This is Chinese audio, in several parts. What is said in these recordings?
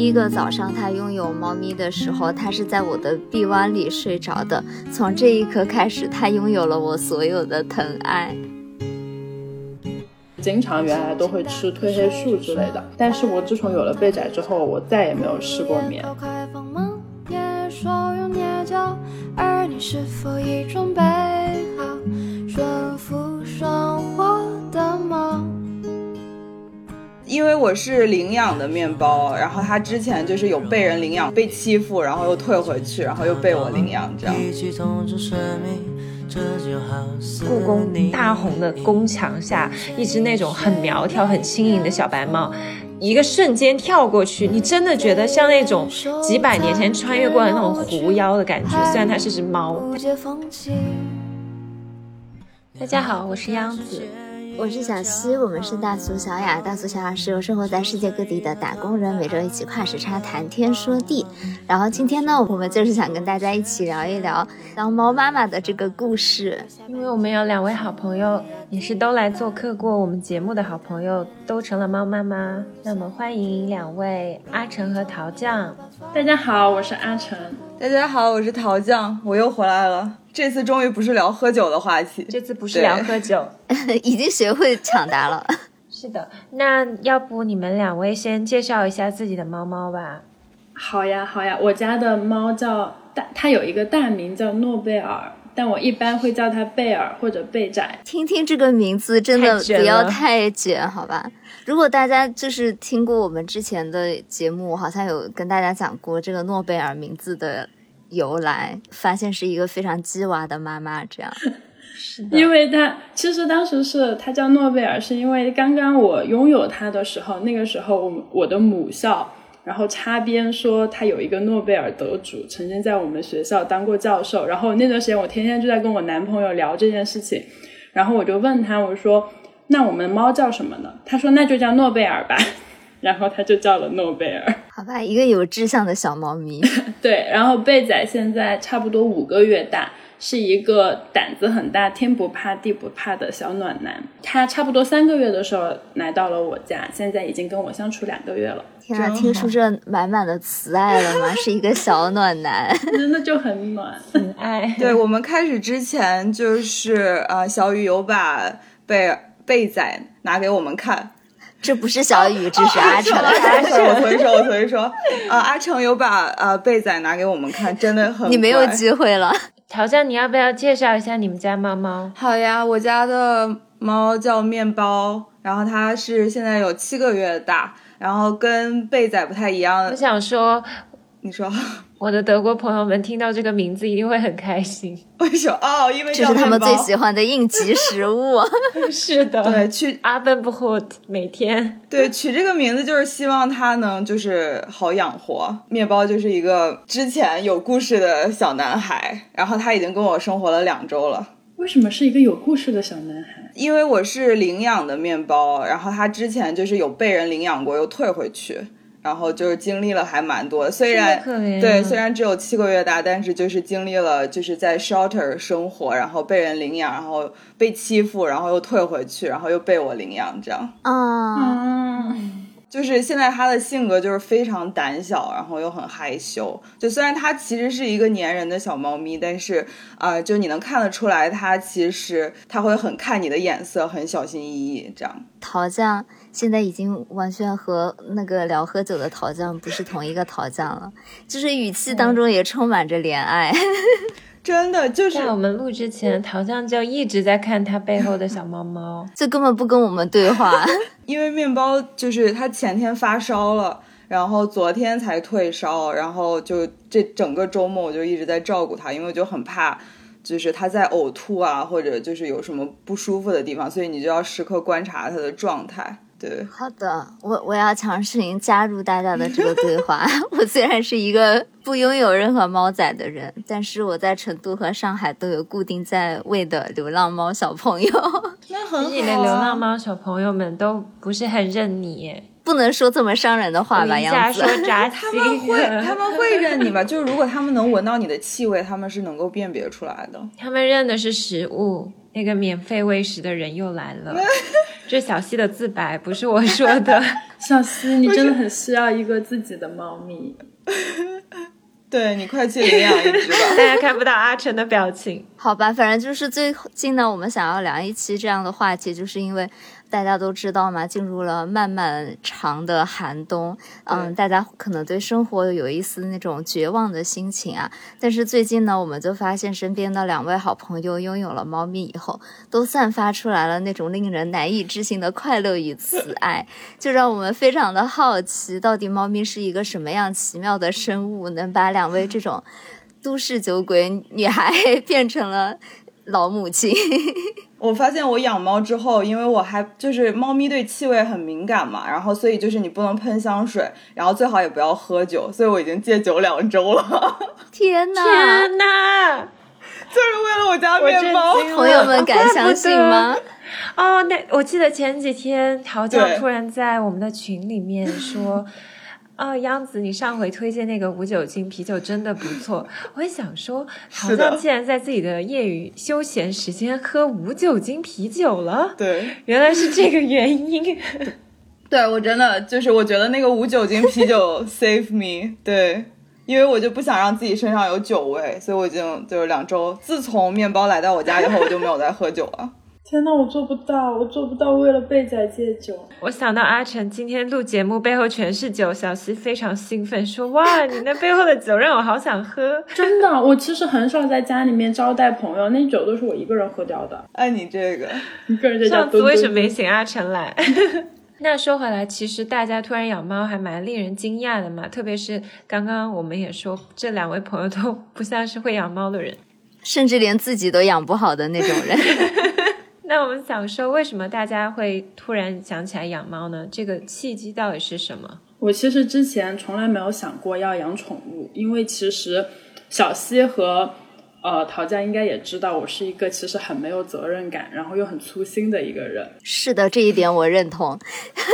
第一个早上它拥有猫咪的时候，它是在我的臂弯里睡着的。从这一刻开始，它拥有了我所有的疼爱。经常原来都会吃褪黑素之类的，但是我自从有了贝仔之后，我再也没有失过眠。因为我是领养的面包，然后它之前就是有被人领养，被欺负，然后又退回去，然后又被我领养，这样。故宫大红的宫墙下，一只那种很苗条、很轻盈的小白猫，一个瞬间跳过去，你真的觉得像那种几百年前穿越过的那种狐妖的感觉。虽然它是只猫。大家好，我是央子。我是小溪，我们是大俗小雅。大俗小雅是由生活在世界各地的打工人每周一起跨时差谈天说地。然后今天呢，我们就是想跟大家一起聊一聊当猫妈妈的这个故事。因为我们有两位好朋友，也是都来做客过我们节目的好朋友，都成了猫妈妈。那我们欢迎两位阿成和桃酱。大家好，我是阿成。大家好，我是桃酱，我又回来了。这次终于不是聊喝酒的话题，这次不是聊喝酒，已经学会抢答了。是的，那要不你们两位先介绍一下自己的猫猫吧。好呀，好呀，我家的猫叫大，它有一个大名叫诺贝尔，但我一般会叫它贝尔或者贝仔。听听这个名字，真的不要太卷，好吧？如果大家就是听过我们之前的节目，好像有跟大家讲过这个诺贝尔名字的。由来发现是一个非常鸡娃的妈妈，这样 是的，因为他其实当时是他叫诺贝尔，是因为刚刚我拥有他的时候，那个时候我我的母校然后插边说他有一个诺贝尔得主曾经在我们学校当过教授，然后那段时间我天天就在跟我男朋友聊这件事情，然后我就问他我说那我们猫叫什么呢？他说那就叫诺贝尔吧。然后他就叫了诺贝尔，好吧，一个有志向的小猫咪。对，然后贝仔现在差不多五个月大，是一个胆子很大、天不怕地不怕的小暖男。他差不多三个月的时候来到了我家，现在已经跟我相处两个月了。天啊，听出这满满的慈爱了吗？是一个小暖男，真的就很暖，很爱。对我们开始之前，就是呃，小雨有把贝贝仔拿给我们看。这不是小雨，这是阿成。阿成，我重新说，我重新说。啊，阿成有把呃贝仔拿给我们看，真的很。你没有机会了。陶酱，你要不要介绍一下你们家猫猫？好呀，我家的猫叫面包，然后它是现在有七个月大，然后跟贝仔不太一样。我想说，你说。我的德国朋友们听到这个名字一定会很开心。为什么？哦，因为这是他们最喜欢的应急食物。是的，对，取阿本布霍每天对取这个名字就是希望它能就是好养活。面包就是一个之前有故事的小男孩，然后他已经跟我生活了两周了。为什么是一个有故事的小男孩？因为我是领养的面包，然后他之前就是有被人领养过，又退回去。然后就是经历了还蛮多，虽然对，虽然只有七个月大，但是就是经历了就是在 shelter 生活，然后被人领养，然后被欺负，然后又退回去，然后又被我领养，这样。啊，就是现在他的性格就是非常胆小，然后又很害羞。就虽然他其实是一个粘人的小猫咪，但是啊，就你能看得出来，他其实他会很看你的眼色，很小心翼翼这样。桃酱。现在已经完全和那个聊喝酒的桃酱不是同一个桃酱了，就是语气当中也充满着怜爱。真的，就是在我们录之前，桃酱就一直在看他背后的小猫猫，这根本不跟我们对话。因为面包就是他前天发烧了，然后昨天才退烧，然后就这整个周末我就一直在照顾他，因为我就很怕，就是他在呕吐啊，或者就是有什么不舒服的地方，所以你就要时刻观察他的状态。对，好的，我我要强行加入大家的这个对话。我虽然是一个不拥有任何猫仔的人，但是我在成都和上海都有固定在喂的流浪猫小朋友。那很好。你的流浪猫小朋友们都不是很认你，不能说这么伤人的话吧？样子，他们会他们会认你吗？就是如果他们能闻到你的气味，他们是能够辨别出来的。他们认的是食物。那个免费喂食的人又来了。这小溪的自白，不是我说的。小溪，你真的很需要一个自己的猫咪。对你快去领养一只吧！大家看不到阿成的表情。好吧，反正就是最近呢，我们想要聊一期这样的话题，就是因为。大家都知道嘛，进入了漫漫长的寒冬，嗯，大家可能对生活有一丝那种绝望的心情啊。但是最近呢，我们就发现身边的两位好朋友拥有了猫咪以后，都散发出来了那种令人难以置信的快乐与慈爱，就让我们非常的好奇，到底猫咪是一个什么样奇妙的生物，能把两位这种都市酒鬼女孩 变成了。老母亲，我发现我养猫之后，因为我还就是猫咪对气味很敏感嘛，然后所以就是你不能喷香水，然后最好也不要喝酒，所以我已经戒酒两周了。天哪！天哪！就是为了我家面包，朋友们敢相信吗？哦，那我记得前几天陶酱突然在我们的群里面说。啊，央子，你上回推荐那个无酒精啤酒真的不错。我也想说，好像竟然在自己的业余休闲时间喝无酒精啤酒了。对，原来是这个原因。对我真的就是，我觉得那个无酒精啤酒 save me。对，因为我就不想让自己身上有酒味，所以我已经就是两周，自从面包来到我家以后，我就没有再喝酒了。天呐，我做不到，我做不到为了贝仔戒酒。我想到阿成今天录节目背后全是酒，小西非常兴奋，说：“哇，你那背后的酒让我好想喝。”真的，我其实很少在家里面招待朋友，那酒都是我一个人喝掉的。哎，你这个 一个人在家。上次为什么没请阿成来？那说回来，其实大家突然养猫还蛮令人惊讶的嘛，特别是刚刚我们也说，这两位朋友都不像是会养猫的人，甚至连自己都养不好的那种人。那我们想说，为什么大家会突然想起来养猫呢？这个契机到底是什么？我其实之前从来没有想过要养宠物，因为其实小西和呃陶佳应该也知道，我是一个其实很没有责任感，然后又很粗心的一个人。是的，这一点我认同。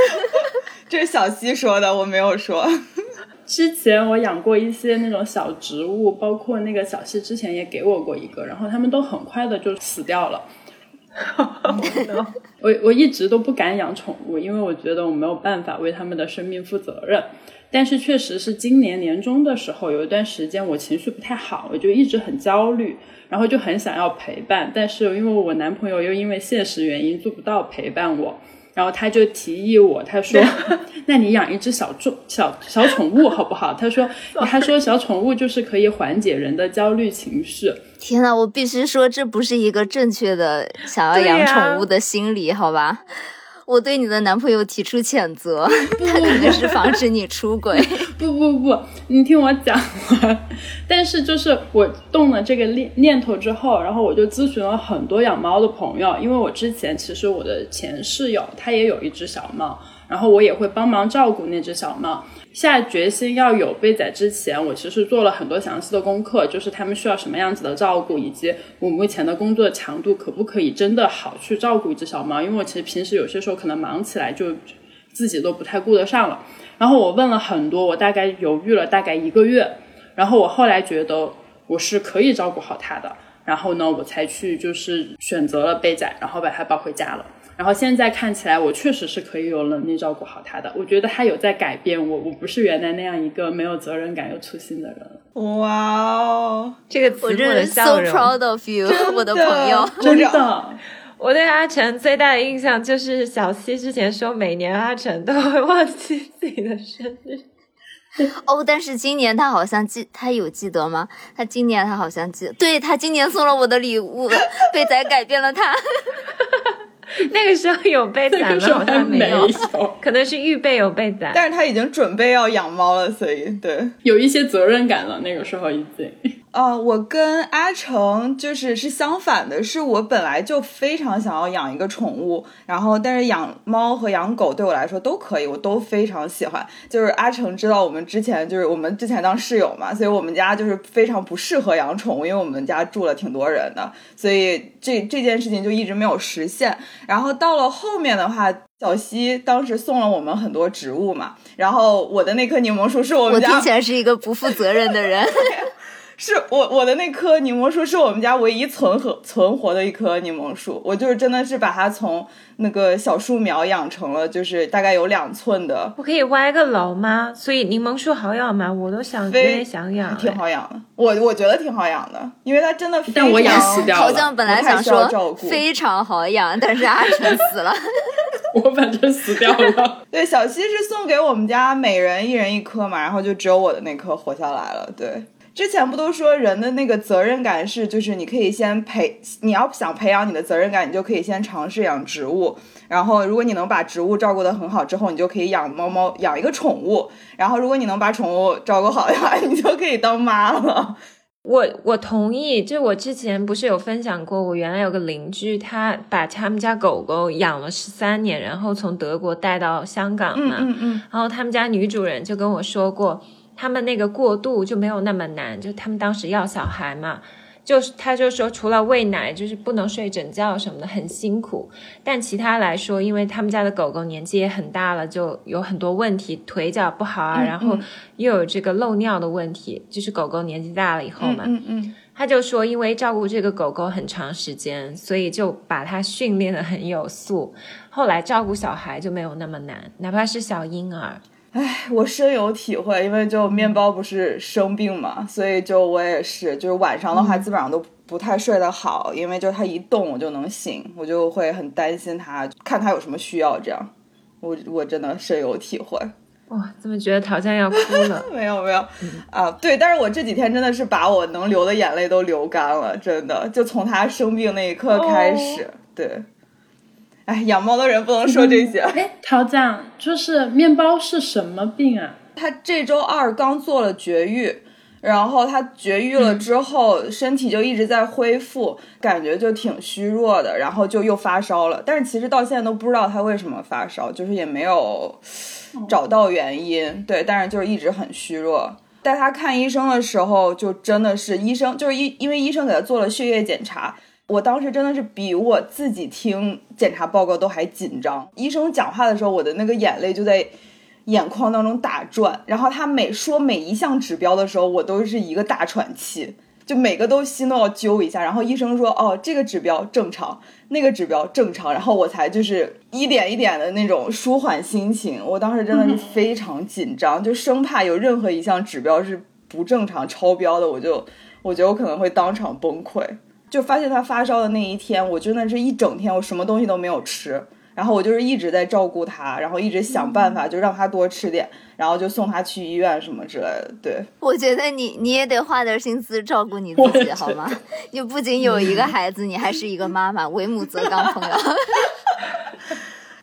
这是小西说的，我没有说。之前我养过一些那种小植物，包括那个小西之前也给我过一个，然后它们都很快的就死掉了。我我一直都不敢养宠物，因为我觉得我没有办法为它们的生命负责任。但是确实是今年年中的时候，有一段时间我情绪不太好，我就一直很焦虑，然后就很想要陪伴。但是因为我男朋友又因为现实原因做不到陪伴我。然后他就提议我，他说：“ 那你养一只小众小小宠物好不好？”他说：“ 他说小宠物就是可以缓解人的焦虑情绪。”天呐，我必须说，这不是一个正确的想要养宠物的心理，好吧？我对你的男朋友提出谴责，他肯定是防止你出轨。不不不，你听我讲完。但是就是我动了这个念念头之后，然后我就咨询了很多养猫的朋友，因为我之前其实我的前室友他也有一只小猫。然后我也会帮忙照顾那只小猫。下决心要有贝仔之前，我其实做了很多详细的功课，就是他们需要什么样子的照顾，以及我目前的工作强度可不可以真的好去照顾一只小猫。因为我其实平时有些时候可能忙起来就自己都不太顾得上了。然后我问了很多，我大概犹豫了大概一个月，然后我后来觉得我是可以照顾好他的，然后呢，我才去就是选择了贝仔，然后把他抱回家了。然后现在看起来，我确实是可以有能力照顾好他的。我觉得他有在改变我，我不是原来那样一个没有责任感又粗心的人。哇哦，这个我真的 so proud of you，我的朋友。真的，我对阿成最大的印象就是小七之前说每年阿成都会忘记自己的生日。哦，但是今年他好像记，他有记得吗？他今年他好像记，对他今年送了我的礼物，被仔改变了他。那个时候有被宰吗？好像没有，可能是预备有被宰。但是他已经准备要养猫了，所以对，有一些责任感了。那个时候已经。啊，我跟阿成就是是相反的，是我本来就非常想要养一个宠物，然后但是养猫和养狗对我来说都可以，我都非常喜欢。就是阿成知道我们之前就是我们之前当室友嘛，所以我们家就是非常不适合养宠物，因为我们家住了挺多人的，所以这这件事情就一直没有实现。然后到了后面的话，小西当时送了我们很多植物嘛，然后我的那棵柠檬树是我们家，我听起来是一个不负责任的人。是我我的那棵柠檬树是我们家唯一存活存活的一棵柠檬树，我就是真的是把它从那个小树苗养成了，就是大概有两寸的。我可以挖一个楼吗？所以柠檬树好养吗？我都想有点想养，挺好养的。我我觉得挺好养的，因为它真的但我养死掉了。好像本来想说非常好养，但是阿成死了。我反正死掉了。对，小溪是送给我们家每人一人一颗嘛，然后就只有我的那颗活下来了。对，之前不都说人的那个责任感是，就是你可以先培，你要想培养你的责任感，你就可以先尝试养植物。然后如果你能把植物照顾得很好之后，你就可以养猫猫，养一个宠物。然后如果你能把宠物照顾好的话，你就可以当妈了。我我同意，就我之前不是有分享过，我原来有个邻居，他把他们家狗狗养了十三年，然后从德国带到香港嘛，嗯嗯，然后他们家女主人就跟我说过，他们那个过渡就没有那么难，就他们当时要小孩嘛。就是，他就说，除了喂奶，就是不能睡整觉什么的，很辛苦。但其他来说，因为他们家的狗狗年纪也很大了，就有很多问题，腿脚不好啊，然后又有这个漏尿的问题，就是狗狗年纪大了以后嘛。嗯嗯。他就说，因为照顾这个狗狗很长时间，所以就把它训练的很有素。后来照顾小孩就没有那么难，哪怕是小婴儿。唉，我深有体会，因为就面包不是生病嘛，所以就我也是，就是晚上的话基本上都不太睡得好，因为就他一动我就能醒，我就会很担心他，看他有什么需要这样。我我真的深有体会。哇，怎么觉得好像要哭了？没有没有啊，对，但是我这几天真的是把我能流的眼泪都流干了，真的，就从他生病那一刻开始，对。哎，养猫的人不能说这些。哎，陶酱，就是面包是什么病啊？他这周二刚做了绝育，然后他绝育了之后，身体就一直在恢复，感觉就挺虚弱的，然后就又发烧了。但是其实到现在都不知道他为什么发烧，就是也没有找到原因。对，但是就是一直很虚弱。带他看医生的时候，就真的是医生，就是医，因为医生给他做了血液检查。我当时真的是比我自己听检查报告都还紧张。医生讲话的时候，我的那个眼泪就在眼眶当中打转。然后他每说每一项指标的时候，我都是一个大喘气，就每个都心都要揪一下。然后医生说：“哦，这个指标正常，那个指标正常。”然后我才就是一点一点的那种舒缓心情。我当时真的是非常紧张，就生怕有任何一项指标是不正常超标的，我就我觉得我可能会当场崩溃。就发现他发烧的那一天，我真的是一整天，我什么东西都没有吃，然后我就是一直在照顾他，然后一直想办法就让他多吃点，然后就送他去医院什么之类的。对，我觉得你你也得花点心思照顾你自己，好吗？你不仅有一个孩子，你还是一个妈妈，为母则刚，朋友。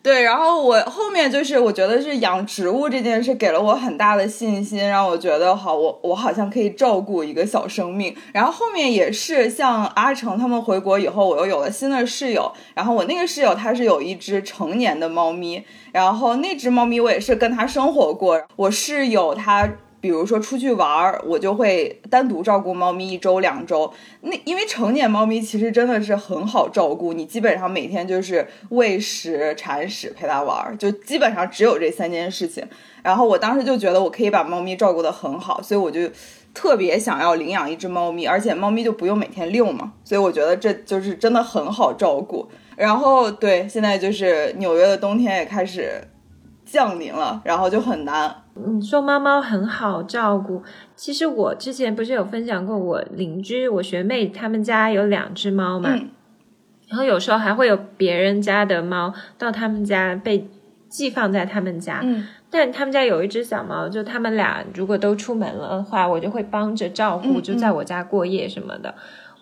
对，然后我后面就是我觉得是养植物这件事给了我很大的信心，让我觉得好，我我好像可以照顾一个小生命。然后后面也是像阿成他们回国以后，我又有了新的室友。然后我那个室友他是有一只成年的猫咪，然后那只猫咪我也是跟他生活过。我室友他。比如说出去玩儿，我就会单独照顾猫咪一周两周。那因为成年猫咪其实真的是很好照顾，你基本上每天就是喂食、铲屎、陪它玩儿，就基本上只有这三件事情。然后我当时就觉得我可以把猫咪照顾得很好，所以我就特别想要领养一只猫咪，而且猫咪就不用每天遛嘛，所以我觉得这就是真的很好照顾。然后对，现在就是纽约的冬天也开始降临了，然后就很难。你说猫猫很好照顾，其实我之前不是有分享过，我邻居我学妹他们家有两只猫嘛，然后有时候还会有别人家的猫到他们家被寄放在他们家，但他们家有一只小猫，就他们俩如果都出门了的话，我就会帮着照顾，就在我家过夜什么的。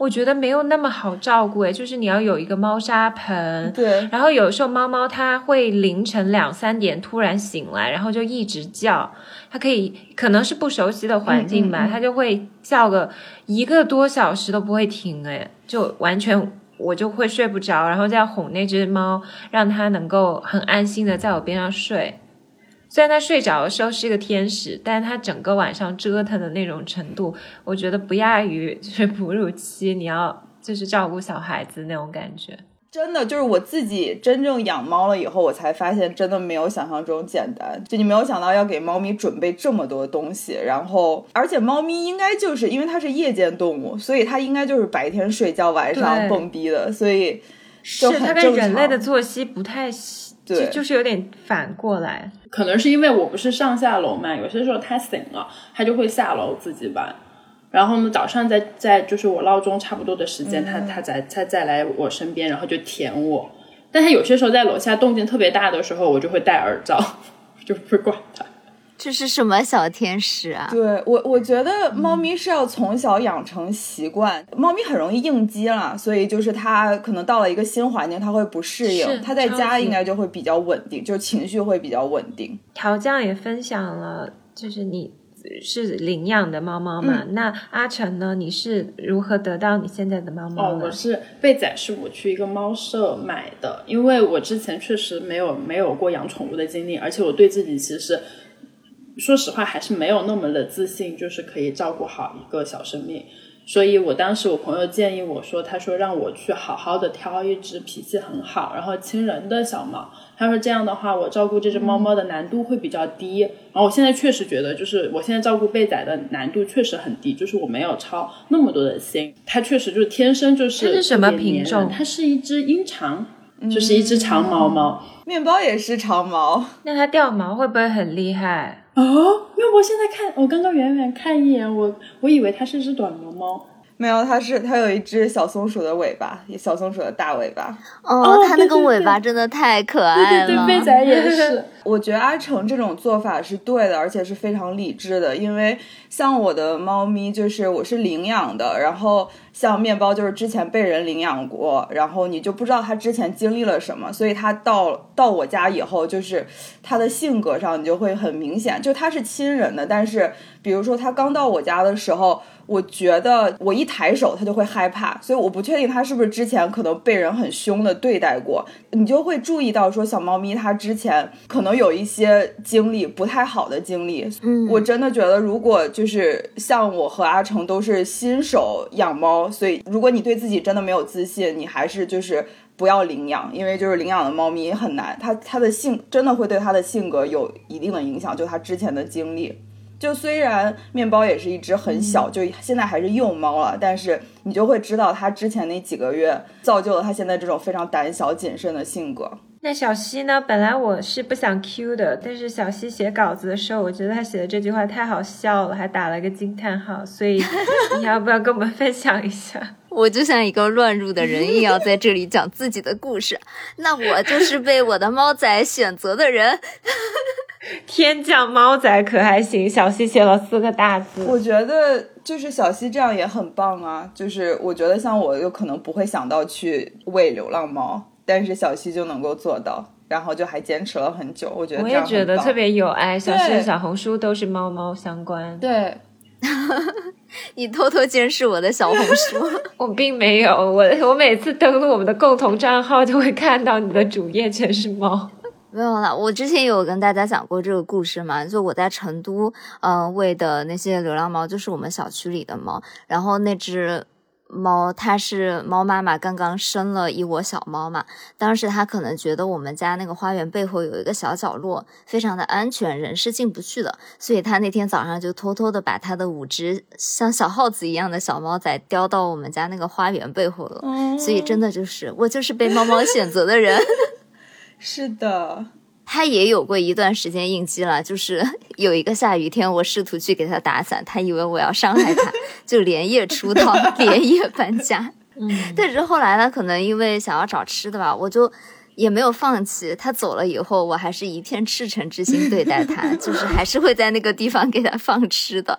我觉得没有那么好照顾诶，就是你要有一个猫砂盆，对，然后有时候猫猫它会凌晨两三点突然醒来，然后就一直叫，它可以可能是不熟悉的环境吧，它就会叫个一个多小时都不会停诶，就完全我就会睡不着，然后再哄那只猫，让它能够很安心的在我边上睡。虽然他睡着的时候是一个天使，但是他整个晚上折腾的那种程度，我觉得不亚于就是哺乳期你要就是照顾小孩子那种感觉。真的就是我自己真正养猫了以后，我才发现真的没有想象中简单。就你没有想到要给猫咪准备这么多东西，然后而且猫咪应该就是因为它是夜间动物，所以它应该就是白天睡觉，晚上蹦迪的，所以是它跟人类的作息不太，对，就是有点反过来。可能是因为我不是上下楼嘛，有些时候他醒了，他就会下楼自己玩。然后呢，早上在在就是我闹钟差不多的时间，他他再他再来我身边，然后就舔我。但他有些时候在楼下动静特别大的时候，我就会戴耳罩，就不会管它。这是什么小天使啊？对我，我觉得猫咪是要从小养成习惯。猫咪很容易应激了，所以就是它可能到了一个新环境，它会不适应。它在家应该就会比较稳定，就情绪会比较稳定。调酱也分享了，就是你。是领养的猫猫嘛？那阿成呢？你是如何得到你现在的猫猫？哦，我是被仔，是我去一个猫舍买的，因为我之前确实没有没有过养宠物的经历，而且我对自己其实说实话还是没有那么的自信，就是可以照顾好一个小生命。所以我当时我朋友建议我说，他说让我去好好的挑一只脾气很好，然后亲人的小猫。他说这样的话，我照顾这只猫猫的难度会比较低。然后我现在确实觉得，就是我现在照顾贝仔的难度确实很低，就是我没有操那么多的心。它确实就是天生就是。它是什么品种？它是一只英长，就是一只长毛猫。面包也是长毛，那它掉毛会不会很厉害？哦，因为我现在看，我刚刚远远看一眼，我我以为它是只短毛猫。没有，它是它有一只小松鼠的尾巴，小松鼠的大尾巴。哦，它那个尾巴真的太可爱了。对对对，贝仔也是。我觉得阿成这种做法是对的，而且是非常理智的。因为像我的猫咪，就是我是领养的，然后像面包就是之前被人领养过，然后你就不知道它之前经历了什么，所以它到到我家以后，就是它的性格上你就会很明显，就它是亲人的，但是比如说它刚到我家的时候。我觉得我一抬手，它就会害怕，所以我不确定它是不是之前可能被人很凶的对待过。你就会注意到说，小猫咪它之前可能有一些经历不太好的经历。嗯，我真的觉得，如果就是像我和阿成都是新手养猫，所以如果你对自己真的没有自信，你还是就是不要领养，因为就是领养的猫咪很难，它它的性真的会对它的性格有一定的影响，就它之前的经历。就虽然面包也是一只很小，就现在还是幼猫了，但是你就会知道它之前那几个月造就了它现在这种非常胆小谨慎的性格。那小西呢？本来我是不想 Q 的，但是小西写稿子的时候，我觉得他写的这句话太好笑了，还打了个惊叹号，所以 你要不要跟我们分享一下？我就像一个乱入的人，硬要在这里讲自己的故事，那我就是被我的猫仔选择的人。天降猫仔可还行？小西写了四个大字。我觉得就是小西这样也很棒啊！就是我觉得像我有可能不会想到去喂流浪猫，但是小溪就能够做到，然后就还坚持了很久。我觉得我也觉得特别有爱。小溪的小红书都是猫猫相关。对，你偷偷监视我的小红书？我并没有。我我每次登录我们的共同账号，就会看到你的主页全是猫。没有了，我之前有跟大家讲过这个故事嘛，就我在成都，嗯，喂的那些流浪猫，就是我们小区里的猫。然后那只猫，它是猫妈妈刚刚生了一窝小猫嘛，当时它可能觉得我们家那个花园背后有一个小角落，非常的安全，人是进不去的，所以它那天早上就偷偷的把它的五只像小耗子一样的小猫仔叼到我们家那个花园背后了。所以真的就是我就是被猫猫选择的人。是的，他也有过一段时间应激了，就是 有一个下雨天，我试图去给他打伞，他以为我要伤害他，就连夜出逃，连夜搬家。嗯，但是后来呢，可能因为想要找吃的吧，我就。也没有放弃，他走了以后，我还是一片赤诚之心对待他，就是还是会在那个地方给他放吃的。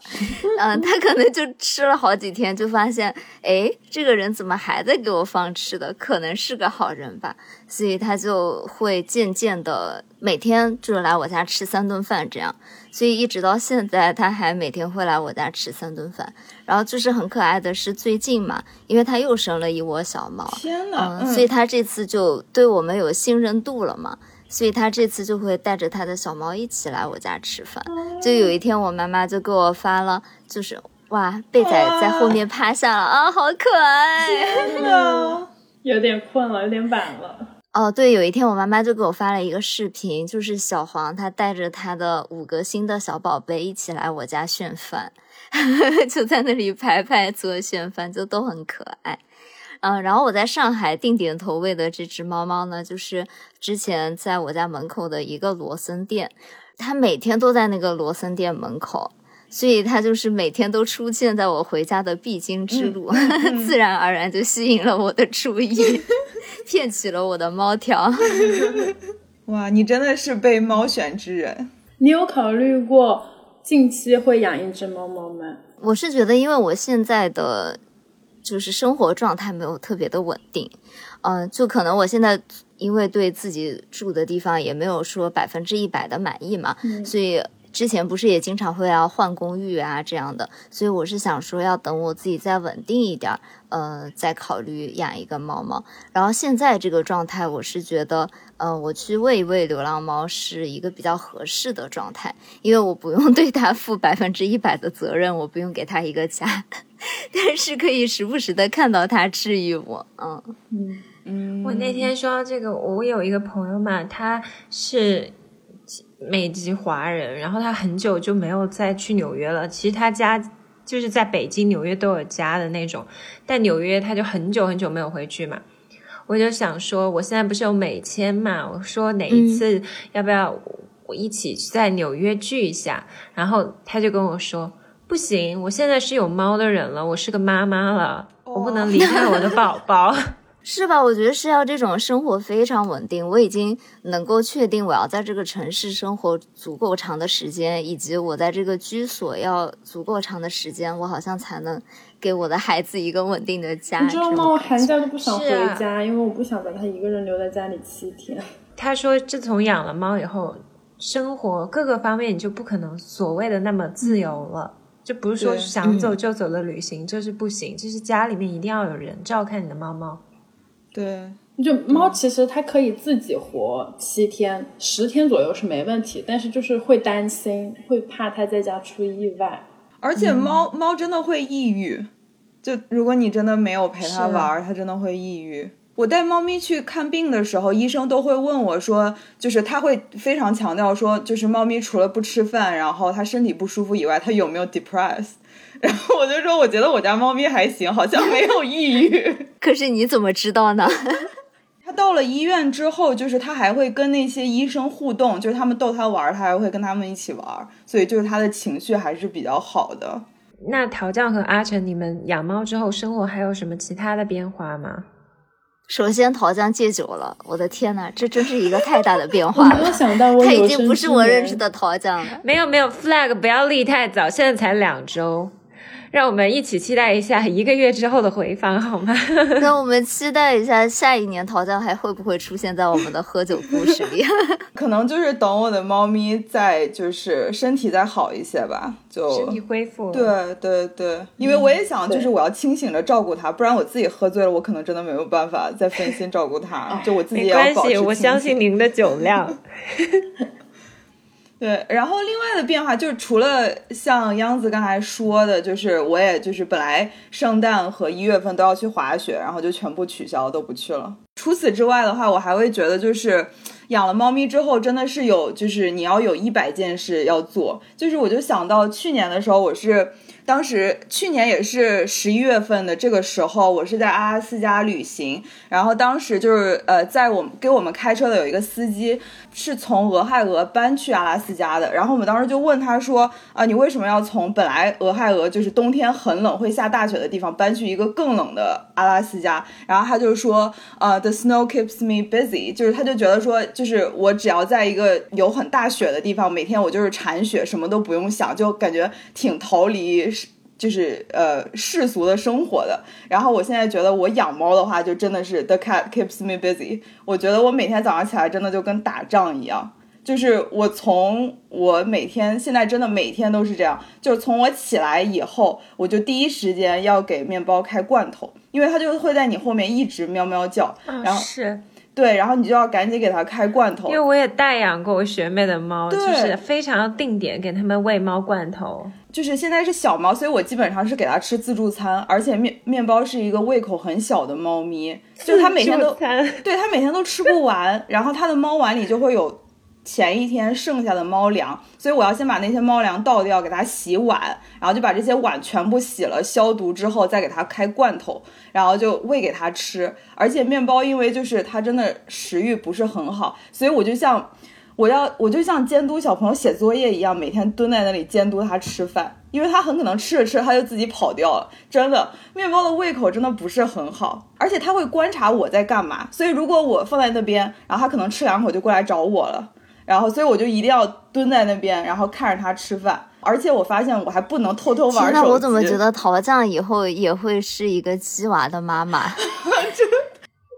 嗯，他可能就吃了好几天，就发现，哎，这个人怎么还在给我放吃的？可能是个好人吧，所以他就会渐渐的每天就是来我家吃三顿饭这样。所以一直到现在，他还每天会来我家吃三顿饭。然后就是很可爱的是最近嘛，因为他又生了一窝小猫，天呐，嗯，所以他这次就对我们有信任度了嘛，所以他这次就会带着他的小猫一起来我家吃饭。就有一天我妈妈就给我发了，就是哇，贝仔在后面趴下了啊，好可爱，天呐。有点困了，有点晚了。哦，对，有一天我妈妈就给我发了一个视频，就是小黄他带着他的五个新的小宝贝一起来我家炫饭，就在那里排排做炫饭，就都很可爱。嗯，然后我在上海定点投喂的这只猫猫呢，就是之前在我家门口的一个罗森店，它每天都在那个罗森店门口。所以它就是每天都出现在我回家的必经之路，自然而然就吸引了我的注意，骗取了我的猫条。哇，你真的是被猫选之人！你有考虑过近期会养一只猫猫吗？我是觉得，因为我现在的就是生活状态没有特别的稳定，嗯，就可能我现在因为对自己住的地方也没有说百分之一百的满意嘛，所以。之前不是也经常会要换公寓啊这样的，所以我是想说要等我自己再稳定一点，呃，再考虑养一个猫猫。然后现在这个状态，我是觉得，呃，我去喂一喂流浪猫是一个比较合适的状态，因为我不用 对它负百分之一百的责任，我不用给它一个家，但是可以时不时的看到它治愈我。嗯嗯嗯。我那天说到这个，我有一个朋友嘛，他是。美籍华人，然后他很久就没有再去纽约了。其实他家就是在北京、纽约都有家的那种，但纽约他就很久很久没有回去嘛。我就想说，我现在不是有美签嘛？我说哪一次要不要我一起在纽约聚一下？然后他就跟我说，不行，我现在是有猫的人了，我是个妈妈了，我不能离开我的宝宝。是吧？我觉得是要这种生活非常稳定。我已经能够确定我要在这个城市生活足够长的时间，以及我在这个居所要足够长的时间，我好像才能给我的孩子一个稳定的家。你知道吗？我寒假都不想回家，因为我不想把他一个人留在家里七天。他说，自从养了猫以后，生活各个方面你就不可能所谓的那么自由了。就不是说想走就走的旅行，这是不行。就是家里面一定要有人照看你的猫猫。对，就猫其实它可以自己活七天、十天左右是没问题，但是就是会担心，会怕它在家出意外。而且猫猫真的会抑郁，就如果你真的没有陪它玩，它真的会抑郁。我带猫咪去看病的时候，医生都会问我说，就是他会非常强调说，就是猫咪除了不吃饭，然后它身体不舒服以外，它有没有 depressed。然后我就说，我觉得我家猫咪还行，好像没有抑郁。可是你怎么知道呢？它到了医院之后，就是它还会跟那些医生互动，就是他们逗它玩，它还会跟他们一起玩，所以就是它的情绪还是比较好的。那陶酱和阿成，你们养猫之后生活还有什么其他的变化吗？首先，陶酱戒酒了，我的天呐，这真是一个太大的变化了。没有想到，他已经不是我认识的陶酱了。没有没有，flag 不要立太早，现在才两周。让我们一起期待一下一个月之后的回访，好吗？那我们期待一下下一年桃酱还会不会出现在我们的喝酒故事里？可能就是等我的猫咪再就是身体再好一些吧，就身体恢复。对对对，因为我也想就是我要清醒着照顾它，不然我自己喝醉了，我可能真的没有办法再分心照顾它。就我自己也要保持我相信您的酒量。对，然后另外的变化就是，除了像央子刚才说的，就是我也就是本来圣诞和一月份都要去滑雪，然后就全部取消，都不去了。除此之外的话，我还会觉得就是养了猫咪之后，真的是有就是你要有一百件事要做。就是我就想到去年的时候，我是。当时去年也是十一月份的这个时候，我是在阿拉斯加旅行，然后当时就是呃，在我们给我们开车的有一个司机是从俄亥俄搬去阿拉斯加的，然后我们当时就问他说啊，你为什么要从本来俄亥俄就是冬天很冷会下大雪的地方搬去一个更冷的阿拉斯加？然后他就说呃，the snow keeps me busy，就是他就觉得说就是我只要在一个有很大雪的地方，每天我就是铲雪，什么都不用想，就感觉挺逃离。就是呃世俗的生活的，然后我现在觉得我养猫的话，就真的是 the cat keeps me busy。我觉得我每天早上起来真的就跟打仗一样，就是我从我每天现在真的每天都是这样，就是从我起来以后，我就第一时间要给面包开罐头，因为它就会在你后面一直喵喵叫，然后是。对，然后你就要赶紧给它开罐头。因为我也代养过我学妹的猫，就是非常要定点给他们喂猫罐头。就是现在是小猫，所以我基本上是给它吃自助餐，而且面面包是一个胃口很小的猫咪，就它每天都对它每天都吃不完，然后它的猫碗里就会有。前一天剩下的猫粮，所以我要先把那些猫粮倒掉，给它洗碗，然后就把这些碗全部洗了消毒之后，再给它开罐头，然后就喂给它吃。而且面包因为就是它真的食欲不是很好，所以我就像我要我就像监督小朋友写作业一样，每天蹲在那里监督他吃饭，因为他很可能吃着吃着他就自己跑掉了。真的，面包的胃口真的不是很好，而且他会观察我在干嘛，所以如果我放在那边，然后他可能吃两口就过来找我了。然后，所以我就一定要蹲在那边，然后看着他吃饭。而且我发现我还不能偷偷玩手机。那我怎么觉得陶酱以后也会是一个鸡娃的妈妈？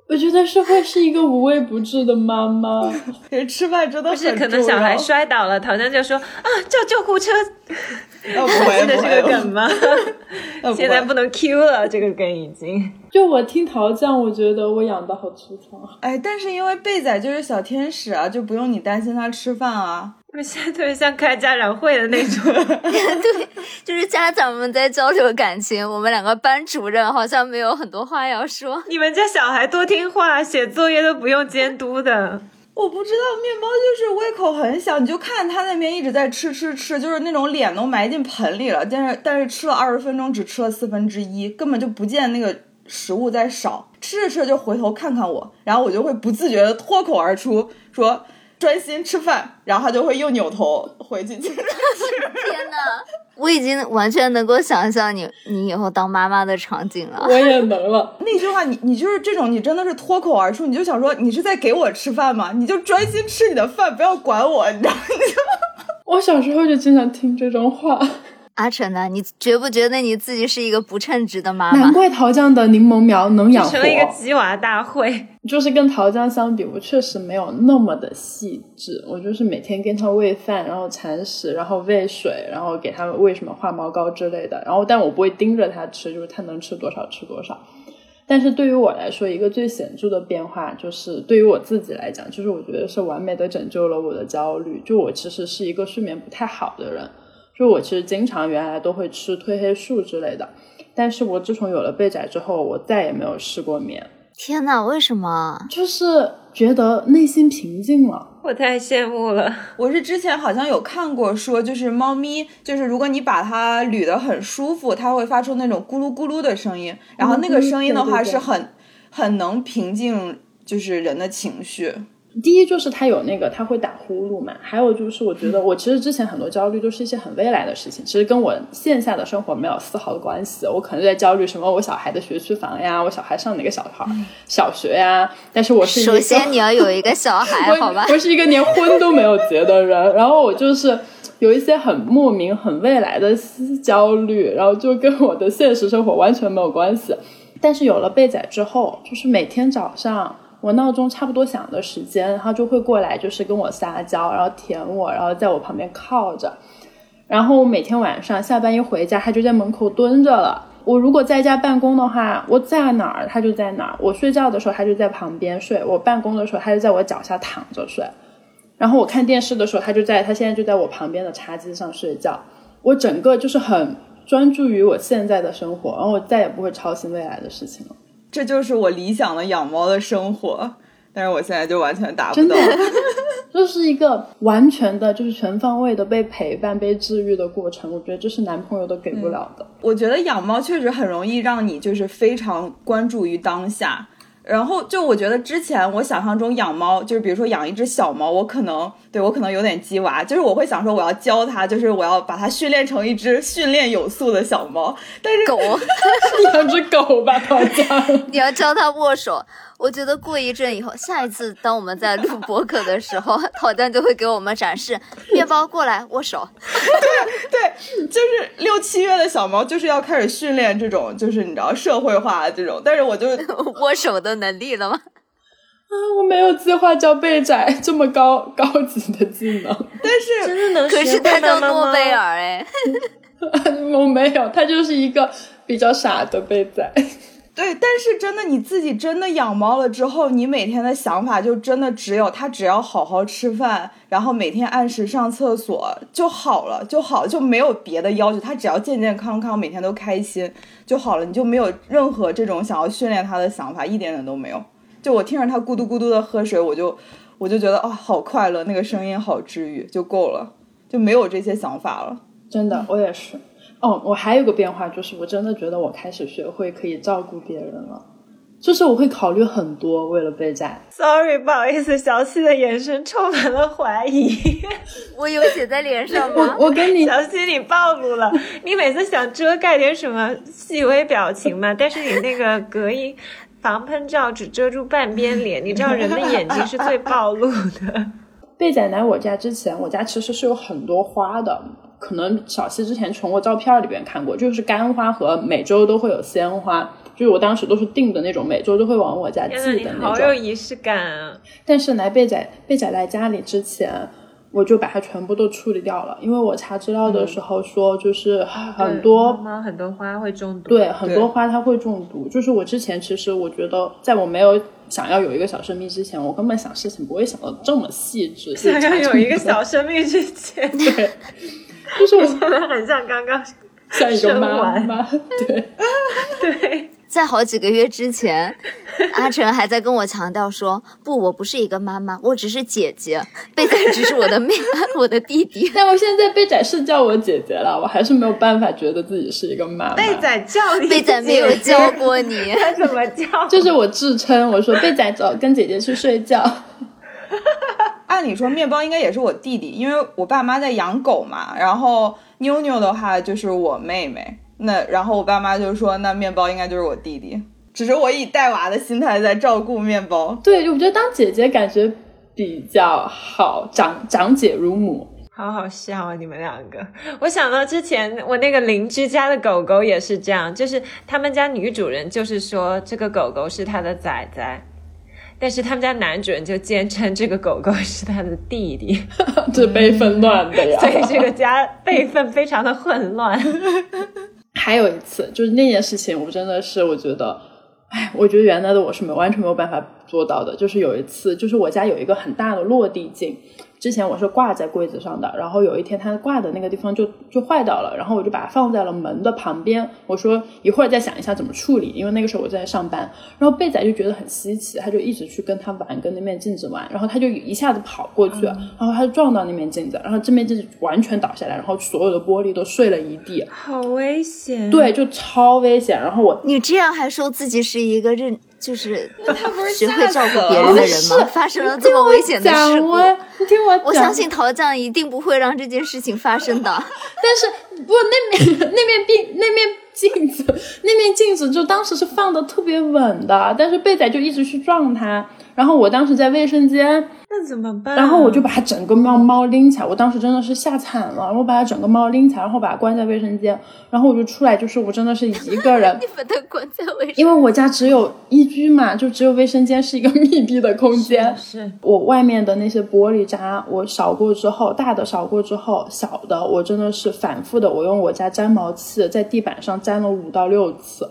我觉得是会是一个无微不至的妈妈。吃饭真的不是可能小孩摔倒了，桃酱就说啊叫救护车。不会 的这个梗吗？现在不能 Q 了，这个梗已经。就我听桃酱，我觉得我养的好粗糙。哎，但是因为贝仔就是小天使啊，就不用你担心他吃饭啊。我现在特别像开家长会的那种，对，就是家长们在交流感情。我们两个班主任好像没有很多话要说。你们家小孩多听话，写作业都不用监督的。我不知道，面包就是胃口很小，你就看他那边一直在吃吃吃，就是那种脸都埋进盆里了，但是但是吃了二十分钟只吃了四分之一，根本就不见那个食物在少，吃着吃着就回头看看我，然后我就会不自觉的脱口而出说。专心吃饭，然后他就会又扭头回去接着吃。天哪，我已经完全能够想象你你以后当妈妈的场景了。我也能了。那句话，你你就是这种，你真的是脱口而出，你就想说你是在给我吃饭吗？你就专心吃你的饭，不要管我，你知道吗？我小时候就经常听这种话。阿晨呢？你觉不觉得你自己是一个不称职的妈妈？难怪桃酱的柠檬苗能养活。成了一个鸡娃大会。就是跟桃酱相比，我确实没有那么的细致。我就是每天给它喂饭，然后铲屎，然后喂水，然后给它喂什么化毛膏之类的。然后，但我不会盯着它吃，就是它能吃多少吃多少。但是对于我来说，一个最显著的变化，就是对于我自己来讲，就是我觉得是完美的拯救了我的焦虑。就我其实是一个睡眠不太好的人。就我其实经常原来都会吃褪黑素之类的，但是我自从有了贝仔之后，我再也没有试过眠。天呐，为什么？就是觉得内心平静了。我太羡慕了。我是之前好像有看过说，就是猫咪，就是如果你把它捋得很舒服，它会发出那种咕噜咕噜的声音，然后那个声音的话是很很能平静，就是人的情绪。第一就是他有那个他会打呼噜嘛，还有就是我觉得我其实之前很多焦虑都是一些很未来的事情，其实跟我线下的生活没有丝毫的关系。我可能在焦虑什么我小孩的学区房呀，我小孩上哪个小孩小学呀。但是我是首先你要有一个小孩，好吧？我是一个连婚都没有结的人，然后我就是有一些很莫名、很未来的焦虑，然后就跟我的现实生活完全没有关系。但是有了贝仔之后，就是每天早上。我闹钟差不多响的时间，他就会过来，就是跟我撒娇，然后舔我，然后在我旁边靠着。然后我每天晚上下班一回家，他就在门口蹲着了。我如果在家办公的话，我在哪儿他就在哪儿。我睡觉的时候他就在旁边睡，我办公的时候他就在我脚下躺着睡。然后我看电视的时候，他就在他现在就在我旁边的茶几上睡觉。我整个就是很专注于我现在的生活，然后我再也不会操心未来的事情了。这就是我理想的养猫的生活，但是我现在就完全达不到。这 是一个完全的，就是全方位的被陪伴、被治愈的过程。我觉得这是男朋友都给不了的。我觉得养猫确实很容易让你就是非常关注于当下。然后就我觉得之前我想象中养猫，就是比如说养一只小猫，我可能对我可能有点鸡娃，就是我会想说我要教它，就是我要把它训练成一只训练有素的小猫。但是狗，养只狗吧，大家。你要教它握手。我觉得过一阵以后，下一次当我们在录博客的时候，陶丹就会给我们展示面包过来握手。对对，就是六七月的小猫就是要开始训练这种，就是你知道社会化这种。但是我就握手的能力了吗？啊，我没有计划叫贝仔这么高高级的技能。但是真的能？可是他叫诺贝尔哎。我没有，他就是一个比较傻的贝仔。对，但是真的你自己真的养猫了之后，你每天的想法就真的只有它只要好好吃饭，然后每天按时上厕所就好了，就好就没有别的要求，它只要健健康康，每天都开心就好了，你就没有任何这种想要训练它的想法，一点点都没有。就我听着它咕嘟咕嘟的喝水，我就我就觉得啊，好快乐，那个声音好治愈，就够了，就没有这些想法了。真的，我也是。哦，我还有个变化，就是我真的觉得我开始学会可以照顾别人了，就是我会考虑很多，为了备战。Sorry，不好意思，小七的眼神充满了怀疑。我有写在脸上吗？我跟你，小七你暴露了。你每次想遮盖点什么细微表情嘛？但是你那个隔音防喷罩只遮住半边脸，你知道人的眼睛是最暴露的。贝仔来我家之前，我家其实是有很多花的。可能小溪之前从我照片里边看过，就是干花和每周都会有鲜花，就是我当时都是订的那种，每周都会往我家寄的那种。好有仪式感啊！但是来贝仔贝仔来家里之前，我就把它全部都处理掉了，因为我查资料的时候说，就是很多很多花会中毒。对，很多花它会中毒。就是我之前其实我觉得，在我没有想要有一个小生命之前，我根本想事情不会想到这么细致。想要有一个小生命之前，对。就是我 现在很像刚刚像一个妈妈，对对，在好几个月之前，阿成还在跟我强调说：“不，我不是一个妈妈，我只是姐姐，贝仔只是我的妹，我的弟弟。”但我现在贝仔是叫我姐姐了，我还是没有办法觉得自己是一个妈妈。贝仔叫你，贝仔没有教过你，他怎么叫？就是我自称，我说贝仔走，跟姐姐去睡觉。按理说，面包应该也是我弟弟，因为我爸妈在养狗嘛。然后妞妞的话就是我妹妹。那然后我爸妈就说，那面包应该就是我弟弟。只是我以带娃的心态在照顾面包。对，我觉得当姐姐感觉比较好，长长姐如母。好好笑啊，你们两个！我想到之前我那个邻居家的狗狗也是这样，就是他们家女主人就是说这个狗狗是他的崽崽。但是他们家男主人就坚称这个狗狗是他的弟弟，这辈分乱的呀，所以这个家辈分非常的混乱。还有一次，就是那件事情，我真的是我觉得，哎，我觉得原来的我是没完全没有办法做到的。就是有一次，就是我家有一个很大的落地镜。之前我是挂在柜子上的，然后有一天它挂的那个地方就就坏掉了，然后我就把它放在了门的旁边。我说一会儿再想一下怎么处理，因为那个时候我在上班。然后贝仔就觉得很稀奇，他就一直去跟他玩，跟那面镜子玩。然后他就一下子跑过去，然后他就撞到那面镜子，然后这面镜子完全倒下来，然后所有的玻璃都碎了一地，好危险！对，就超危险。然后我你这样还说自己是一个认。就 是学会照顾别人的人吗？发生了这么危险的事故，你听我，我相信陶酱一定不会让这件事情发生的。但是，不，那面 那面镜那面镜子那面镜子就当时是放的特别稳的，但是贝仔就一直去撞它。然后我当时在卫生间。那怎么办？然后我就把它整个猫猫拎起来，我当时真的是吓惨了。我把它整个猫拎起来，然后把它关在卫生间，然后我就出来，就是我真的是一个人。你把它关在卫生？因为我家只有一居嘛，就只有卫生间是一个密闭的空间。是我外面的那些玻璃渣，我扫过之后，大的扫过之后，小的我真的是反复的，我用我家粘毛器在地板上粘了五到六次。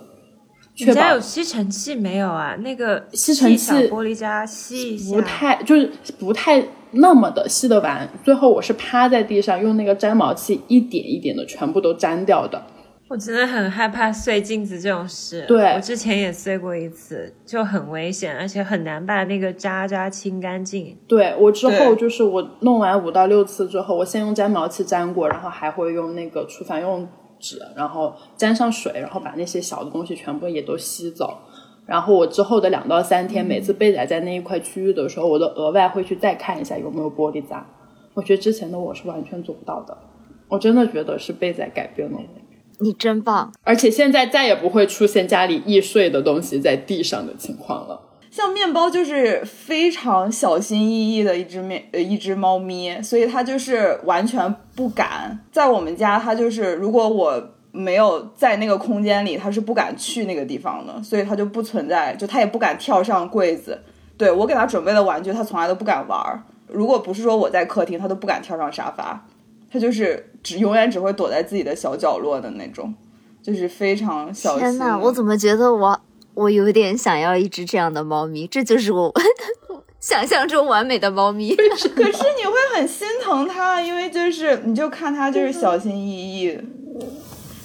你家有吸尘器没有啊？那个吸尘器玻璃渣吸一下，不太就是不太那么的吸得完。最后我是趴在地上用那个粘毛器一点一点的全部都粘掉的。我真的很害怕碎镜子这种事。对，我之前也碎过一次，就很危险，而且很难把那个渣渣清干净。对我之后就是我弄完五到六次之后，我先用粘毛器粘过，然后还会用那个厨房用。纸，然后沾上水，然后把那些小的东西全部也都吸走。然后我之后的两到三天，每次贝仔在那一块区域的时候，我都额外会去再看一下有没有玻璃渣。我觉得之前的我是完全做不到的，我真的觉得是贝仔改变了我。你真棒！而且现在再也不会出现家里易碎的东西在地上的情况了。像面包就是非常小心翼翼的一只面呃一只猫咪，所以它就是完全不敢在我们家。它就是如果我没有在那个空间里，它是不敢去那个地方的，所以它就不存在，就它也不敢跳上柜子。对我给它准备的玩具，它从来都不敢玩儿。如果不是说我在客厅，它都不敢跳上沙发。它就是只永远只会躲在自己的小角落的那种，就是非常小心。天呐，我怎么觉得我？我有点想要一只这样的猫咪，这就是我 想象中完美的猫咪。可是你会很心疼它，因为就是你就看它就是小心翼翼。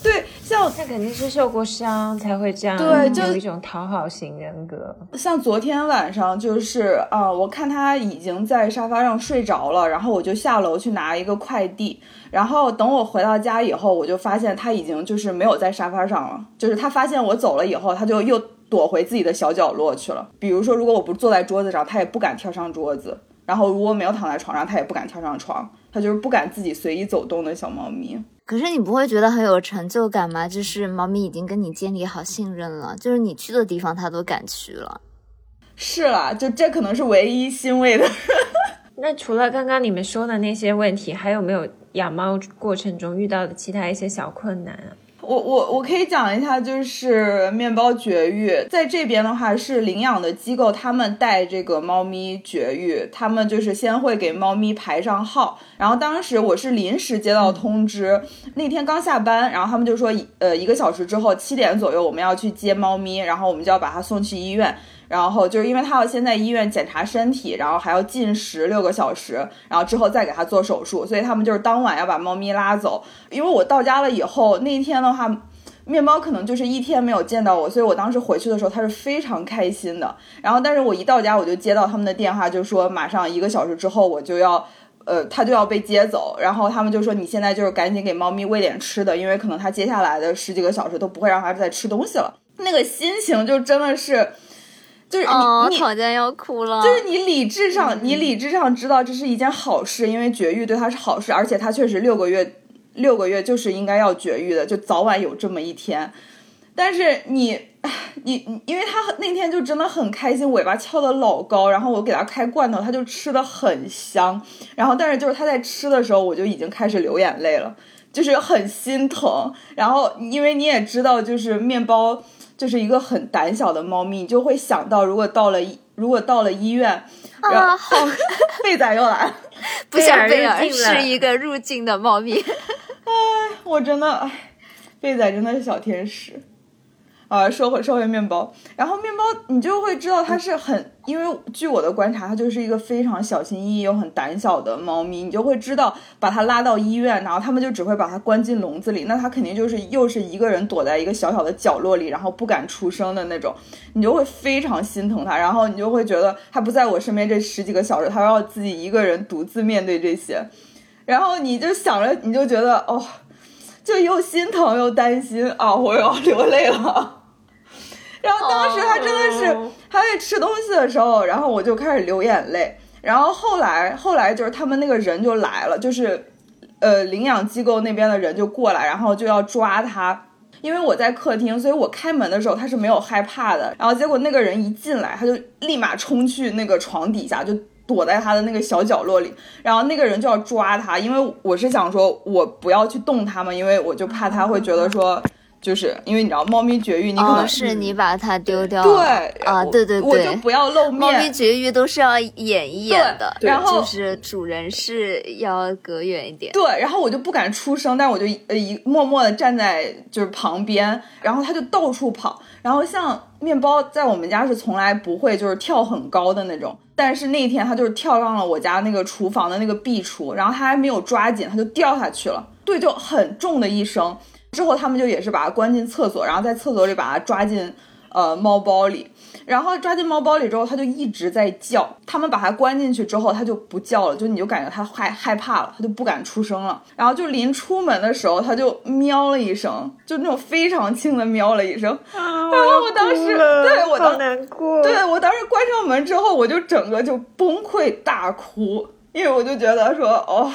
对，像他肯定是受过伤才会这样，对，就有一种讨好型人格。像昨天晚上就是啊，我看它已经在沙发上睡着了，然后我就下楼去拿一个快递，然后等我回到家以后，我就发现他已经就是没有在沙发上了，就是他发现我走了以后，他就又躲回自己的小角落去了。比如说，如果我不坐在桌子上，他也不敢跳上桌子；然后如果没有躺在床上，他也不敢跳上床，它就是不敢自己随意走动的小猫咪。可是你不会觉得很有成就感吗？就是猫咪已经跟你建立好信任了，就是你去的地方它都敢去了。是啦，就这可能是唯一欣慰的。那除了刚刚你们说的那些问题，还有没有养猫过程中遇到的其他一些小困难啊？我我我可以讲一下，就是面包绝育，在这边的话是领养的机构，他们带这个猫咪绝育，他们就是先会给猫咪排上号，然后当时我是临时接到通知，那天刚下班，然后他们就说，呃，一个小时之后七点左右我们要去接猫咪，然后我们就要把它送去医院。然后就是因为他要先在医院检查身体，然后还要禁食六个小时，然后之后再给他做手术，所以他们就是当晚要把猫咪拉走。因为我到家了以后，那一天的话，面包可能就是一天没有见到我，所以我当时回去的时候他是非常开心的。然后但是我一到家我就接到他们的电话，就说马上一个小时之后我就要，呃，他就要被接走。然后他们就说你现在就是赶紧给猫咪喂点吃的，因为可能他接下来的十几个小时都不会让它再吃东西了。那个心情就真的是。就是你，你好像要哭了。就是你理智上，你理智上知道这是一件好事，因为绝育对他是好事，而且他确实六个月，六个月就是应该要绝育的，就早晚有这么一天。但是你，你，因为他那天就真的很开心，尾巴翘的老高，然后我给他开罐头，他就吃的很香。然后，但是就是他在吃的时候，我就已经开始流眼泪了，就是很心疼。然后，因为你也知道，就是面包。就是一个很胆小的猫咪，你就会想到，如果到了如果到了医院，啊，好，贝仔又来了，不想贝尔是一个入境的猫咪，哎，我真的，哎，贝仔真的是小天使。啊，说回说回面包，然后面包你就会知道它是很，因为据我的观察，它就是一个非常小心翼翼又很胆小的猫咪，你就会知道把它拉到医院，然后他们就只会把它关进笼子里，那它肯定就是又是一个人躲在一个小小的角落里，然后不敢出声的那种，你就会非常心疼它，然后你就会觉得它不在我身边这十几个小时，它要自己一个人独自面对这些，然后你就想着，你就觉得哦，就又心疼又担心啊，我要流泪了。然后当时他真的是他在吃东西的时候，然后我就开始流眼泪。然后后来后来就是他们那个人就来了，就是呃领养机构那边的人就过来，然后就要抓他。因为我在客厅，所以我开门的时候他是没有害怕的。然后结果那个人一进来，他就立马冲去那个床底下，就躲在他的那个小角落里。然后那个人就要抓他，因为我是想说我不要去动他嘛，因为我就怕他会觉得说。就是因为你知道，猫咪绝育，你可能是你把它丢掉了，对啊，对对对，我就不要露面。猫咪绝育都是要演一演的，然后就是主人是要隔远一点。对，然后我就不敢出声，但我就呃一默默的站在就是旁边，然后它就到处跑。然后像面包在我们家是从来不会就是跳很高的那种，但是那天它就是跳上了我家那个厨房的那个壁橱，然后它还没有抓紧，它就掉下去了，对，就很重的一声。之后他们就也是把它关进厕所，然后在厕所里把它抓进，呃猫包里，然后抓进猫包里之后，它就一直在叫。他们把它关进去之后，它就不叫了，就你就感觉它害害怕了，它就不敢出声了。然后就临出门的时候，它就喵了一声，就那种非常轻的喵了一声。然后我当时对我当难过，对我当时关上门之后，我就整个就崩溃大哭，因为我就觉得说哦，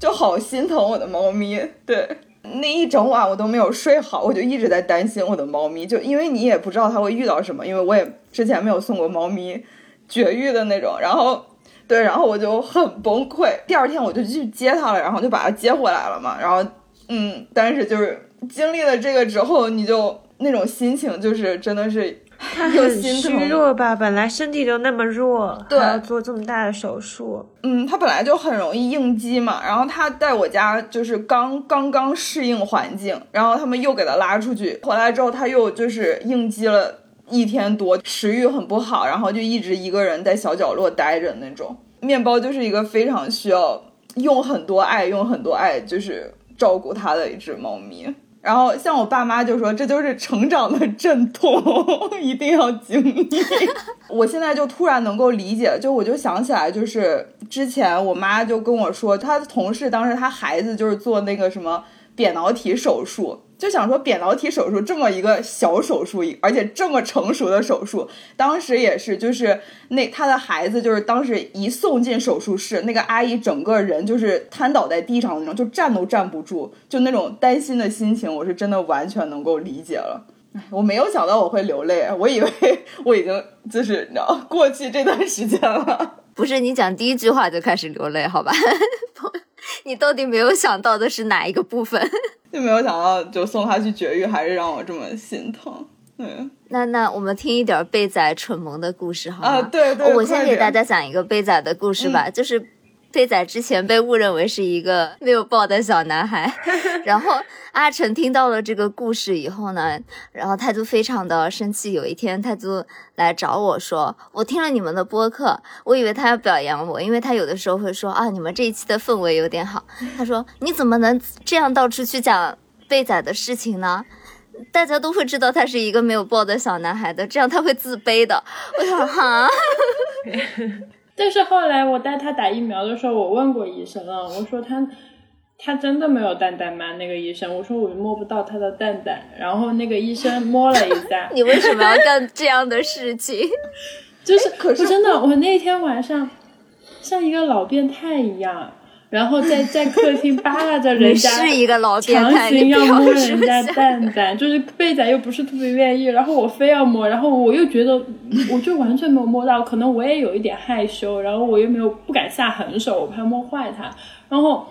就好心疼我的猫咪，对。那一整晚我都没有睡好，我就一直在担心我的猫咪，就因为你也不知道它会遇到什么，因为我也之前没有送过猫咪绝育的那种，然后对，然后我就很崩溃。第二天我就去接它了，然后就把它接回来了嘛，然后嗯，但是就是经历了这个之后，你就那种心情就是真的是。他很虚弱吧？本来身体就那么弱，对，要做这么大的手术。嗯，他本来就很容易应激嘛。然后他在我家就是刚刚刚适应环境，然后他们又给他拉出去，回来之后他又就是应激了一天多，食欲很不好，然后就一直一个人在小角落待着那种。面包就是一个非常需要用很多爱、用很多爱就是照顾它的一只猫咪。然后像我爸妈就说，这就是成长的阵痛，一定要经历。我现在就突然能够理解，就我就想起来，就是之前我妈就跟我说，她的同事当时她孩子就是做那个什么扁桃体手术。就想说扁桃体手术这么一个小手术，而且这么成熟的手术，当时也是，就是那他的孩子，就是当时一送进手术室，那个阿姨整个人就是瘫倒在地上的那种，就站都站不住，就那种担心的心情，我是真的完全能够理解了。我没有想到我会流泪，我以为我已经就是你知道过去这段时间了。不是你讲第一句话就开始流泪，好吧？你到底没有想到的是哪一个部分？就没有想到，就送他去绝育，还是让我这么心疼。嗯，那那我们听一点贝仔蠢萌的故事好吗？啊，对对，我先给大家讲一个贝仔的故事吧，就是。飞仔之前被误认为是一个没有抱的小男孩，然后阿成听到了这个故事以后呢，然后他就非常的生气。有一天，他就来找我说：“我听了你们的播客，我以为他要表扬我，因为他有的时候会说啊，你们这一期的氛围有点好。”他说：“你怎么能这样到处去讲贝仔的事情呢？大家都会知道他是一个没有抱的小男孩的，这样他会自卑的。”我说：“哈。”但是后来我带他打疫苗的时候，我问过医生了，我说他他真的没有蛋蛋吗？那个医生，我说我摸不到他的蛋蛋，然后那个医生摸了一下。你为什么要干这样的事情？就是，可是真的，我那天晚上像一个老变态一样。然后在在客厅扒拉着人家，是一个老强行要摸人家蛋蛋，就是贝仔又不是特别愿意，然后我非要摸，然后我又觉得我就完全没有摸到，可能我也有一点害羞，然后我又没有不敢下狠手，我怕摸坏它，然后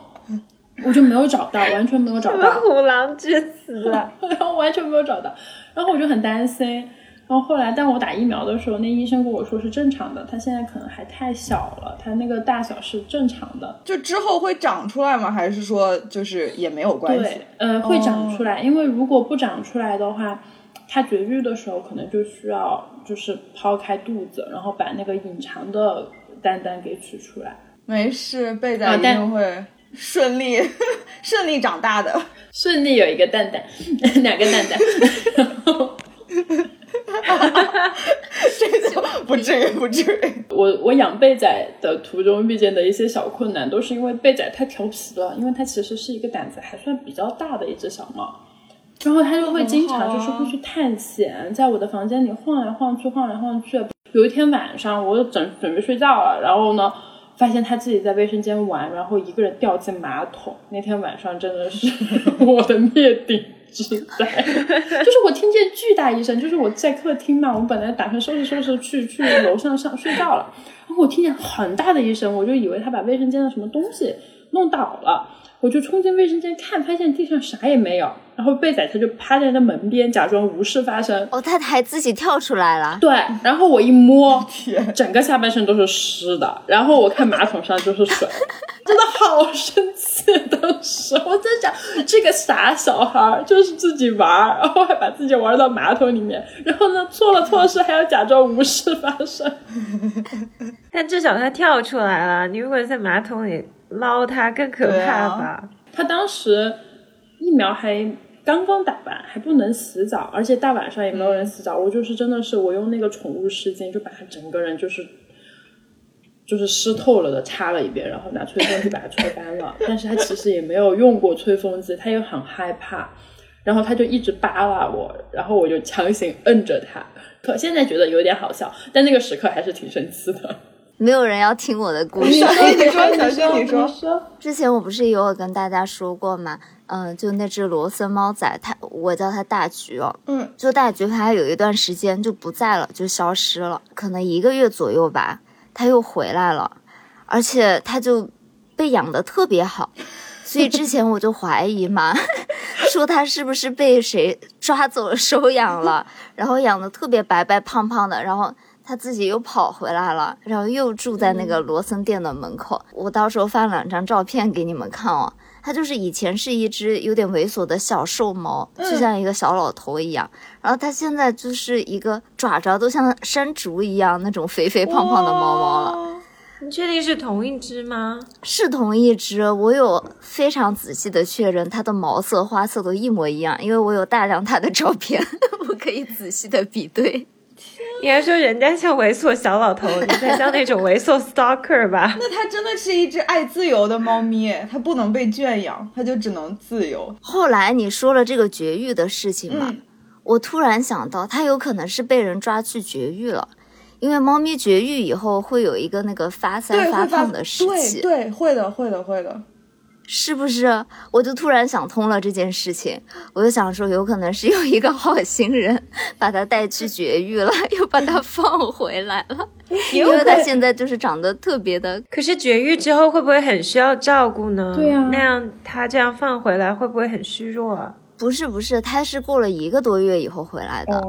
我就没有找到，完全没有找到，虎狼之词，然后完全没有找到，然后我就很担心。然后后来，但我打疫苗的时候，那医生跟我说是正常的，他现在可能还太小了，他那个大小是正常的。就之后会长出来吗？还是说就是也没有关系？对，呃，会长出来，因为如果不长出来的话，他绝育的时候可能就需要就是抛开肚子，然后把那个隐藏的蛋蛋给取出来。没事，贝仔一定会顺利 顺利长大的，顺利有一个蛋蛋，两个蛋蛋。哈哈哈哈 这就不至于，不至于。我我养贝仔的途中遇见的一些小困难，都是因为贝仔太调皮了，因为它其实是一个胆子还算比较大的一只小猫，然后它就会经常就是会去探险，在我的房间里晃来晃去，晃来晃去。有一天晚上，我准准备睡觉了，然后呢，发现它自己在卫生间玩，然后一个人掉进马桶。那天晚上真的是 我的灭顶。直在，就是我听见巨大一声，就是我在客厅嘛，我本来打算收拾收拾去去楼上上睡觉了，然后我听见很大的一声，我就以为他把卫生间的什么东西弄倒了。我就冲进卫生间看，发现地上啥也没有。然后贝仔他就趴在那门边，假装无事发生。哦，他还自己跳出来了。对，然后我一摸，天，整个下半身都是湿的。然后我看马桶上就是水，真的好生气。当时我在想，这个傻小孩就是自己玩，然后还把自己玩到马桶里面，然后呢做了错事还要假装无事发生。但至少他跳出来了。你如果在马桶里。捞它更可怕吧？他当时疫苗还刚刚打完，还不能洗澡，而且大晚上也没有人洗澡。我就是真的是我用那个宠物湿巾，就把他整个人就是就是湿透了的擦了一遍，然后拿吹风机把它吹干了。但是他其实也没有用过吹风机，他又很害怕，然后他就一直扒拉我，然后我就强行摁着他。可现在觉得有点好笑，但那个时刻还是挺生气的。没有人要听我的故事。你说，小轩，你说。之前我不是有跟大家说过吗？嗯，就那只罗森猫仔，它我叫它大橘哦。嗯。就大橘，它有一段时间就不在了，就消失了，可能一个月左右吧，它又回来了，而且它就被养的特别好，所以之前我就怀疑嘛，说它是不是被谁抓走收养了，然后养的特别白白胖胖的，然后。他自己又跑回来了，然后又住在那个罗森店的门口。我到时候发两张照片给你们看哦。它就是以前是一只有点猥琐的小瘦猫，就像一个小老头一样。然后它现在就是一个爪爪都像山竹一样那种肥肥胖胖的猫猫了。你确定是同一只吗？是同一只，我有非常仔细的确认，它的毛色、花色都一模一样，因为我有大量它的照片，我可以仔细的比对。你还说人家像猥琐小老头，你才像那种猥琐 stalker 吧？那它真的是一只爱自由的猫咪，它不能被圈养，它就只能自由。后来你说了这个绝育的事情嘛，我突然想到，它有可能是被人抓去绝育了，因为猫咪绝育以后会有一个那个发腮发胖的时期，对，会的，会的，会的。是不是？我就突然想通了这件事情，我就想说，有可能是有一个好心人把它带去绝育了，又把它 放回来了，因为它现在就是长得特别的。可是绝育之后会不会很需要照顾呢？对呀，那样它这样放回来会不会很虚弱？啊？不是不是，它是过了一个多月以后回来的，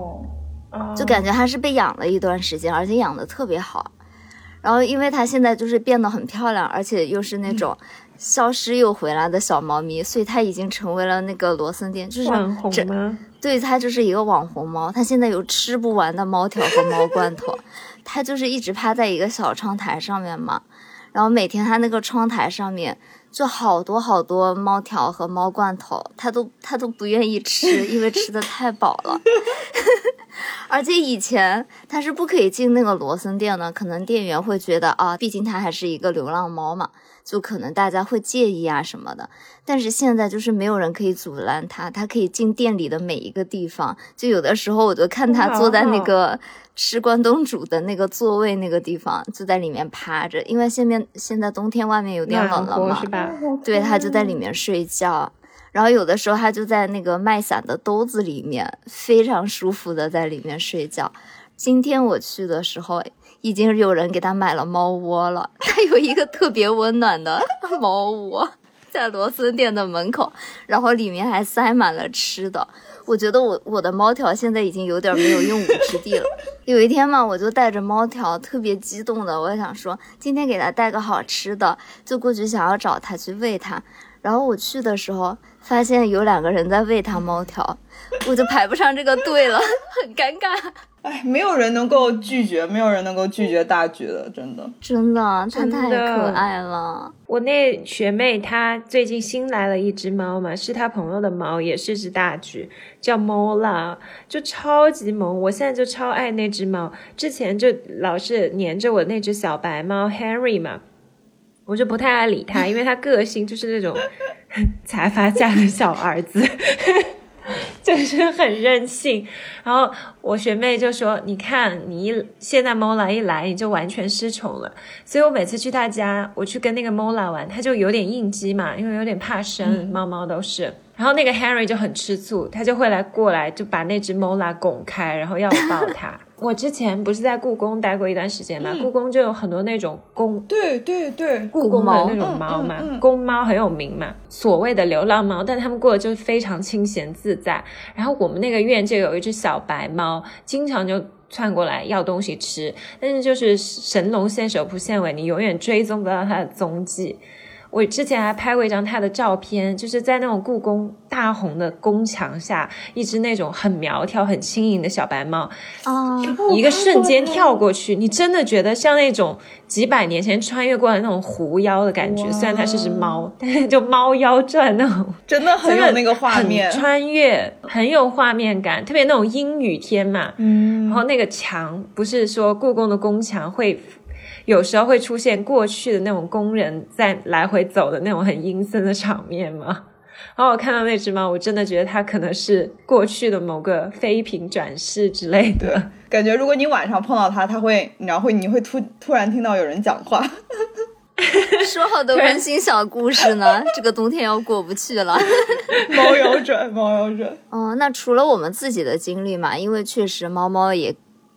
就感觉它是被养了一段时间，而且养的特别好。然后因为它现在就是变得很漂亮，而且又是那种。消失又回来的小猫咪，所以它已经成为了那个罗森店，就是网红吗？对，它就是一个网红猫。它现在有吃不完的猫条和猫罐头，它就是一直趴在一个小窗台上面嘛。然后每天它那个窗台上面就好多好多猫条和猫罐头，它都它都不愿意吃，因为吃的太饱了。而且以前它是不可以进那个罗森店的，可能店员会觉得啊，毕竟它还是一个流浪猫嘛。就可能大家会介意啊什么的，但是现在就是没有人可以阻拦他，他可以进店里的每一个地方。就有的时候我就看他坐在那个吃关东煮的那个座位那个地方，就在里面趴着，因为现面现在冬天外面有点冷了嘛，对他就在里面睡觉。然后有的时候他就在那个卖伞的兜子里面，非常舒服的在里面睡觉。今天我去的时候。已经有人给他买了猫窝了，他有一个特别温暖的 猫窝在罗森店的门口，然后里面还塞满了吃的。我觉得我我的猫条现在已经有点没有用武之地了。有一天嘛，我就带着猫条，特别激动的，我想说今天给它带个好吃的，就过去想要找它去喂它。然后我去的时候，发现有两个人在喂它猫条，我就排不上这个队了，很尴尬。哎，没有人能够拒绝，没有人能够拒绝大橘的，真的，真的，它太可爱了。我那学妹她最近新来了一只猫嘛，是她朋友的猫，也是只大橘，叫 Mola，，就超级萌。我现在就超爱那只猫，之前就老是黏着我那只小白猫 Henry 嘛，我就不太爱理它，因为它个性就是那种 财阀家的小儿子。就是很任性，然后我学妹就说：“你看，你一现在 Mola 一来，你就完全失宠了。”所以我每次去他家，我去跟那个 Mola 玩，他就有点应激嘛，因为有点怕生，猫猫都是。然后那个 Henry 就很吃醋，他就会来过来，就把那只 Mola 拱开，然后要抱它。我之前不是在故宫待过一段时间嘛，故宫就有很多那种公，对对对，故宫的那种猫嘛，公猫很有名嘛，所谓的流浪猫，但他们过得就非常清闲自在。然后我们那个院就有一只小白猫，经常就窜过来要东西吃，但是就是神龙见首不见尾，你永远追踪不到它的踪迹。我之前还拍过一张他的照片，就是在那种故宫大红的宫墙下，一只那种很苗条、很轻盈的小白猫，啊，一个瞬间跳过去，你真的觉得像那种几百年前穿越过来那种狐妖的感觉。虽然它是只猫，但是就猫妖传那种，真的很有那个画面，穿越很有画面感，特别那种阴雨天嘛。嗯，然后那个墙不是说故宫的宫墙会。有时候会出现过去的那种工人在来回走的那种很阴森的场面吗？然 后我看到那只猫，我真的觉得它可能是过去的某个妃嫔转世之类的感觉。如果你晚上碰到它，它会，然后你会突突然听到有人讲话，说好的温馨小故事呢？这个冬天要过不去了。猫有准，猫有准。哦，那除了我们自己的经历嘛，因为确实猫猫也。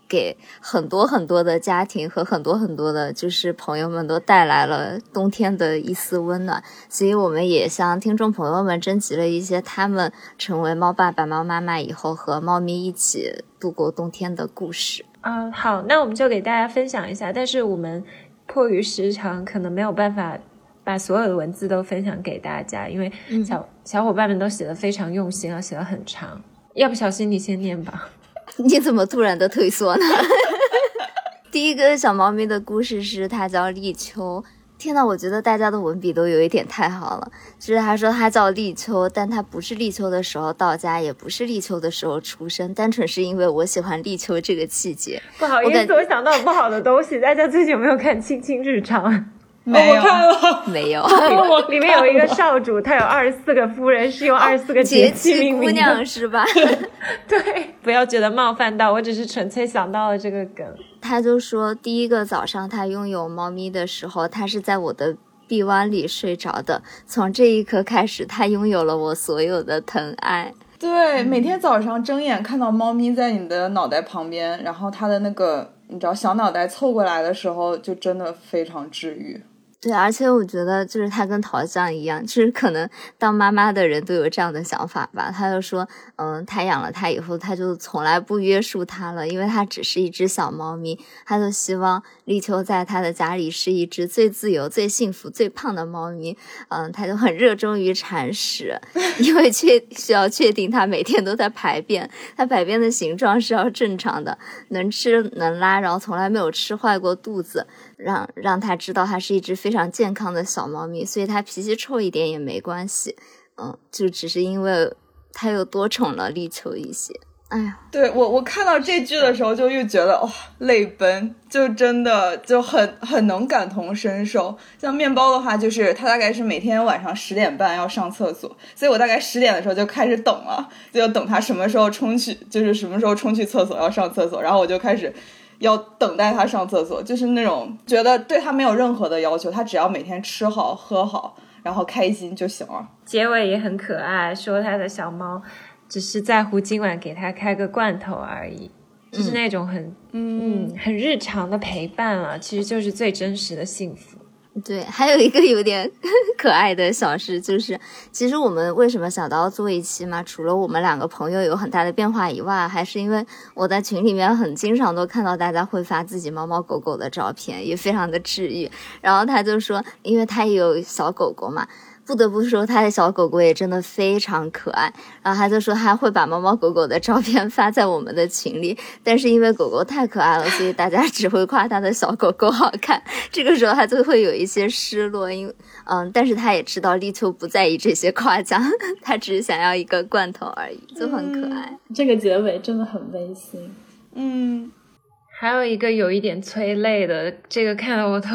给很多很多的家庭和很多很多的，就是朋友们都带来了冬天的一丝温暖，所以我们也向听众朋友们征集了一些他们成为猫爸爸、猫妈妈以后和猫咪一起度过冬天的故事。嗯，好，那我们就给大家分享一下，但是我们迫于时长，可能没有办法把所有的文字都分享给大家，因为小小伙伴们都写的非常用心啊，写的很长。要不小心你先念吧？你怎么突然的退缩呢？第一个小猫咪的故事是它叫立秋。天呐，我觉得大家的文笔都有一点太好了。就是他说他叫立秋，但他不是立秋的时候到家，也不是立秋的时候出生，单纯是因为我喜欢立秋这个季节。不好意思，我想到不好的东西。大家最近有没有看《青青日常》？没有，没有。里面有一个少主，他有 二十四个夫人，是用二十四个节气命名的，是吧？对，不要觉得冒犯到，我只是纯粹想到了这个梗。他就说，第一个早上他拥有猫咪的时候，他是在我的臂弯里睡着的。从这一刻开始，他拥有了我所有的疼爱。对，每天早上睁眼看到猫咪在你的脑袋旁边，然后它的那个你知道小脑袋凑过来的时候，就真的非常治愈。对，而且我觉得就是他跟桃酱一样，就是可能当妈妈的人都有这样的想法吧。他就说，嗯，他养了他以后，他就从来不约束他了，因为他只是一只小猫咪。他就希望立秋在他的家里是一只最自由、最幸福、最胖的猫咪。嗯，他就很热衷于铲屎，因为确需要确定它每天都在排便，它排便的形状是要正常的，能吃能拉，然后从来没有吃坏过肚子。让让他知道它是一只非常健康的小猫咪，所以它脾气臭一点也没关系，嗯，就只是因为它又多宠了立秋一些。哎呀，对我我看到这句的时候就又觉得哇泪奔，就真的就很很能感同身受。像面包的话，就是他大概是每天晚上十点半要上厕所，所以我大概十点的时候就开始等了，就等他什么时候冲去，就是什么时候冲去厕所要上厕所，然后我就开始。要等待他上厕所，就是那种觉得对他没有任何的要求，他只要每天吃好喝好，然后开心就行了。结尾也很可爱，说他的小猫只是在乎今晚给他开个罐头而已，就是那种很嗯很日常的陪伴了，其实就是最真实的幸福。对，还有一个有点可爱的小事，就是其实我们为什么想到做一期嘛？除了我们两个朋友有很大的变化以外，还是因为我在群里面很经常都看到大家会发自己猫猫狗狗的照片，也非常的治愈。然后他就说，因为他也有小狗狗嘛。不得不说，他的小狗狗也真的非常可爱。然后他就说他会把猫猫狗狗的照片发在我们的群里，但是因为狗狗太可爱了，所以大家只会夸他的小狗狗好看。这个时候他就会有一些失落，因为嗯，但是他也知道立秋不在意这些夸奖，他只是想要一个罐头而已，就很可爱。这个结尾真的很温馨。嗯，还有一个有一点催泪的，这个看得我都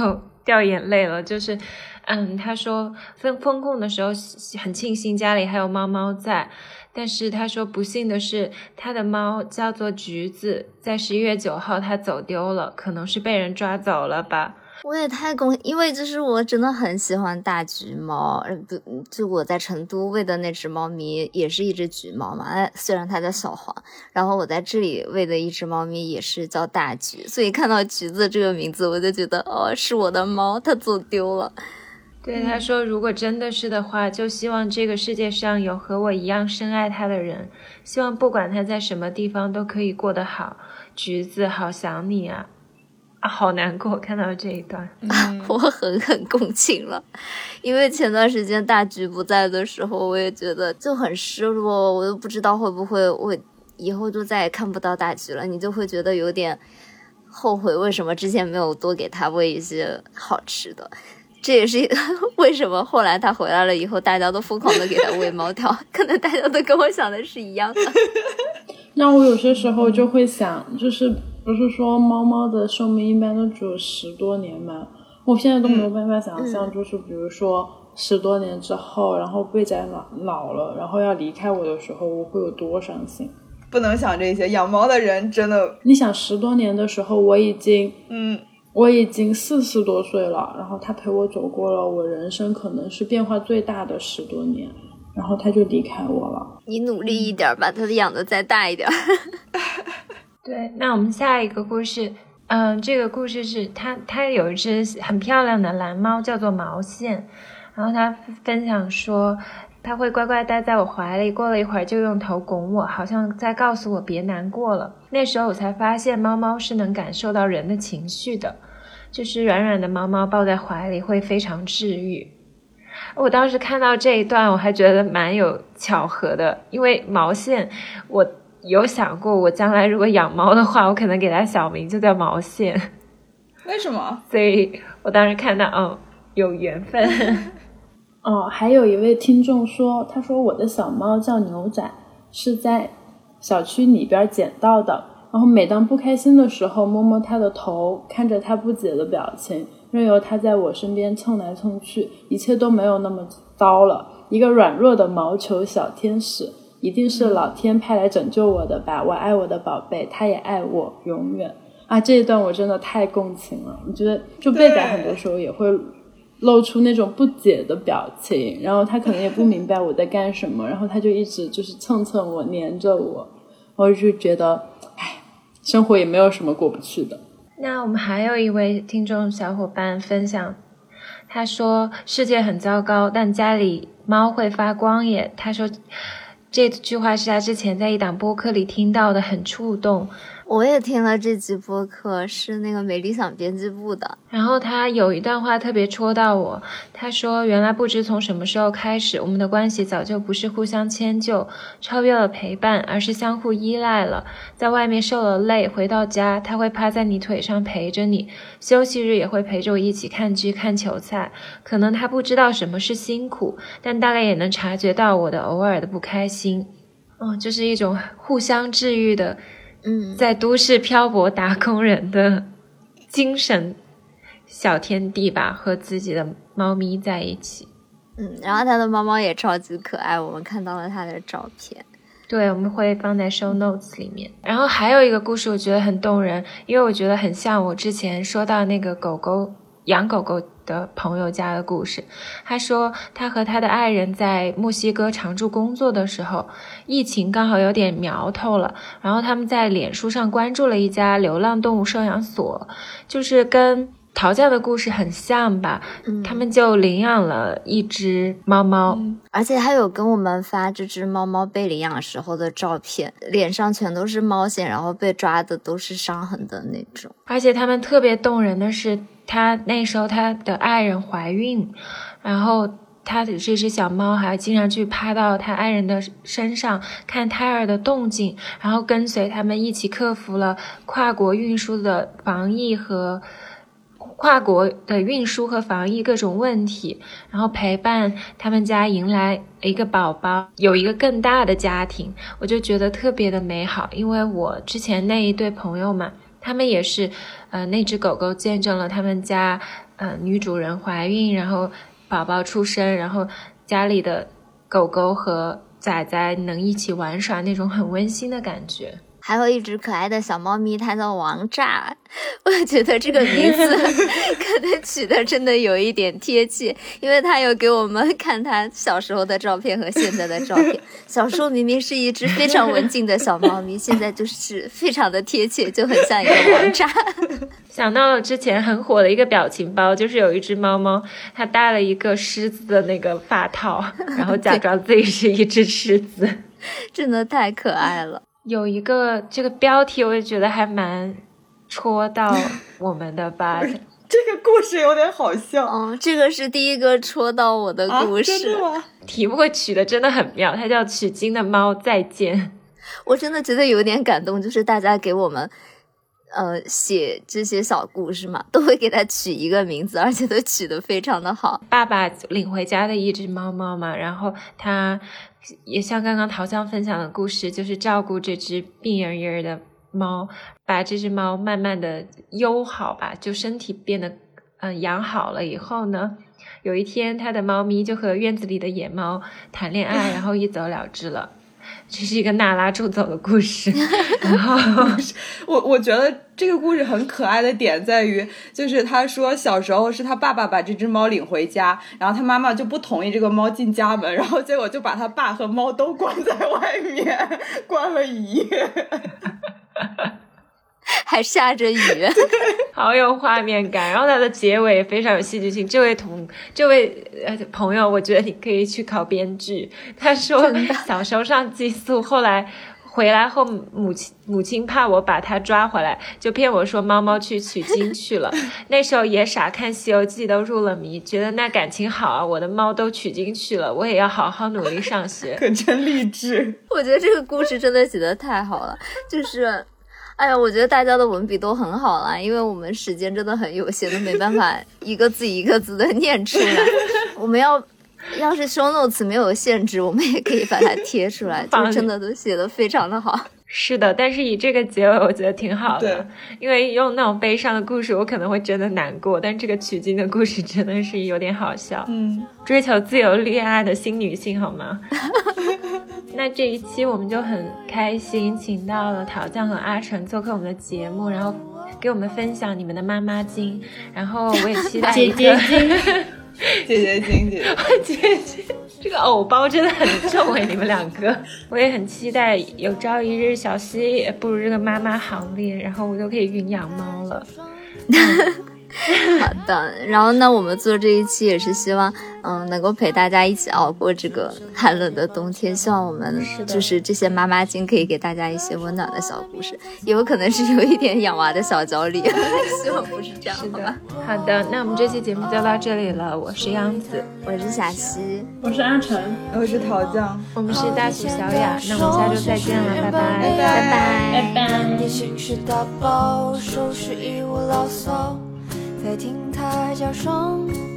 掉眼泪了，就是。嗯，他说封封控的时候很庆幸家里还有猫猫在，但是他说不幸的是他的猫叫做橘子，在十一月九号它走丢了，可能是被人抓走了吧。我也太恭，因为就是我真的很喜欢大橘猫，不就我在成都喂的那只猫咪也是一只橘猫嘛，哎，虽然它叫小黄，然后我在这里喂的一只猫咪也是叫大橘，所以看到橘子这个名字，我就觉得哦，是我的猫，它走丢了。对他说：“如果真的是的话，就希望这个世界上有和我一样深爱他的人，希望不管他在什么地方都可以过得好。”橘子，好想你啊！啊，好难过，看到这一段，我狠狠共情了。因为前段时间大橘不在的时候，我也觉得就很失落，我都不知道会不会我以后就再也看不到大橘了。你就会觉得有点后悔，为什么之前没有多给他喂一些好吃的。这也是为什么后来他回来了以后，大家都疯狂的给他喂猫条，可能大家都跟我想的是一样的。那我有些时候就会想，就是不是说猫猫的寿命一般都只有十多年吗？我现在都没有办法想象，就是比如说十多年之后，然后贝仔老老了，然后要离开我的时候，我会有多伤心。不能想这些，养猫的人真的，你想十多年的时候，我已经嗯。我已经四十多岁了，然后他陪我走过了我人生可能是变化最大的十多年，然后他就离开我了。你努力一点，把他养的再大一点。对，那我们下一个故事，嗯，这个故事是他他有一只很漂亮的蓝猫，叫做毛线，然后他分享说。它会乖乖待在我怀里，过了一会儿就用头拱我，好像在告诉我别难过了。那时候我才发现，猫猫是能感受到人的情绪的。就是软软的猫猫抱在怀里会非常治愈。我当时看到这一段，我还觉得蛮有巧合的，因为毛线，我有想过，我将来如果养猫的话，我可能给它小名就叫毛线。为什么？所以我当时看到，哦，有缘分。哦，还有一位听众说，他说我的小猫叫牛仔，是在小区里边捡到的。然后每当不开心的时候，摸摸它的头，看着它不解的表情，任由它在我身边蹭来蹭去，一切都没有那么糟了。一个软弱的毛球小天使，一定是老天派来拯救我的吧？我爱我的宝贝，它也爱我，永远。啊，这一段我真的太共情了。我觉得，就贝仔很多时候也会露出那种不解的表情，然后他可能也不明白我在干什么，然后他就一直就是蹭蹭我，黏着我，我就觉得。唉生活也没有什么过不去的。那我们还有一位听众小伙伴分享，他说：“世界很糟糕，但家里猫会发光耶。”他说，这句话是他之前在一档播客里听到的，很触动。我也听了这集播客，是那个美理想编辑部的。然后他有一段话特别戳到我，他说：“原来不知从什么时候开始，我们的关系早就不是互相迁就、超越了陪伴，而是相互依赖了。在外面受了累，回到家他会趴在你腿上陪着你，休息日也会陪着我一起看剧、看球赛。可能他不知道什么是辛苦，但大概也能察觉到我的偶尔的不开心。嗯，就是一种互相治愈的。”嗯，在都市漂泊打工人的精神小天地吧，和自己的猫咪在一起。嗯，然后他的猫猫也超级可爱，我们看到了他的照片。对，我们会放在 show notes 里面。然后还有一个故事，我觉得很动人，因为我觉得很像我之前说到那个狗狗养狗狗。的朋友家的故事，他说他和他的爱人在墨西哥常驻工作的时候，疫情刚好有点苗头了，然后他们在脸书上关注了一家流浪动物收养所，就是跟陶匠的故事很像吧，他们就领养了一只猫猫，而且他有跟我们发这只猫猫被领养时候的照片，脸上全都是猫藓，然后被抓的都是伤痕的那种，而且他们特别动人的是。他那时候他的爱人怀孕，然后他的这只小猫还经常去趴到他爱人的身上看胎儿的动静，然后跟随他们一起克服了跨国运输的防疫和跨国的运输和防疫各种问题，然后陪伴他们家迎来一个宝宝，有一个更大的家庭，我就觉得特别的美好，因为我之前那一对朋友嘛。他们也是，呃，那只狗狗见证了他们家，呃，女主人怀孕，然后宝宝出生，然后家里的狗狗和崽崽能一起玩耍，那种很温馨的感觉。还有一只可爱的小猫咪，它叫王炸。我觉得这个名字 可能取的真的有一点贴切，因为它有给我们看它小时候的照片和现在的照片。小时候明明是一只非常文静的小猫咪，现在就是非常的贴切，就很像一个王炸。想到了之前很火的一个表情包，就是有一只猫猫，它戴了一个狮子的那个发套，然后假装自己是一只狮子，真的太可爱了。有一个这个标题，我也觉得还蛮戳到我们的吧。这个故事有点好笑。嗯，这个是第一个戳到我的故事。真的吗？题目取的真的很妙，它叫《取经的猫再见》。我真的觉得有点感动，就是大家给我们呃写这些小故事嘛，都会给它取一个名字，而且都取得非常的好。爸爸领回家的一只猫猫嘛，然后他。也像刚刚桃香分享的故事，就是照顾这只病恹恹的猫，把这只猫慢慢的优好吧，就身体变得嗯养好了以后呢，有一天他的猫咪就和院子里的野猫谈恋爱，然后一走了之了。这是一个娜拉住走的故事，然后 我我觉得这个故事很可爱的点在于，就是他说小时候是他爸爸把这只猫领回家，然后他妈妈就不同意这个猫进家门，然后结果就把他爸和猫都关在外面，关了一夜。还下着雨，好有画面感。然后它的结尾也非常有戏剧性。这位同这位呃朋友，我觉得你可以去考编剧。他说 小时候上寄宿，后来回来后母亲母亲怕我把它抓回来，就骗我说猫猫去取经去了。那时候也傻，看《西游记》都入了迷，觉得那感情好啊！我的猫都取经去了，我也要好好努力上学。可真励志！我觉得这个故事真的写的太好了，就是。哎呀，我觉得大家的文笔都很好啦，因为我们时间真的很有限，都没办法一个字一个字的念出来。我们要要是 show notes 没有限制，我们也可以把它贴出来，就真的都写的非常的好。是的，但是以这个结尾，我觉得挺好的。因为用那种悲伤的故事，我可能会真的难过，但这个取经的故事真的是有点好笑。嗯，追求自由恋爱的新女性，好吗？那这一期我们就很开心，请到了桃酱和阿成做客我们的节目，然后给我们分享你们的妈妈经，然后我也期待一个姐姐经，姐姐经，姐姐，这个藕包真的很重哎，你们两个，我也很期待有朝一日小溪也步入这个妈妈行列，然后我就可以云养猫了。好的，然后那，我们做这一期也是希望，嗯，能够陪大家一起熬过这个寒冷的冬天。希望我们就是这些妈妈经可以给大家一些温暖的小故事，也有可能是有一点养娃的小焦虑，希望不是这样，好吧？好的，那我们这期节目就到这里了。我是杨子，我是小溪，我是阿晨，我是桃酱，我们是大鼠小雅。那我们下周再见了，拜拜，拜拜，拜拜。在听他叫声。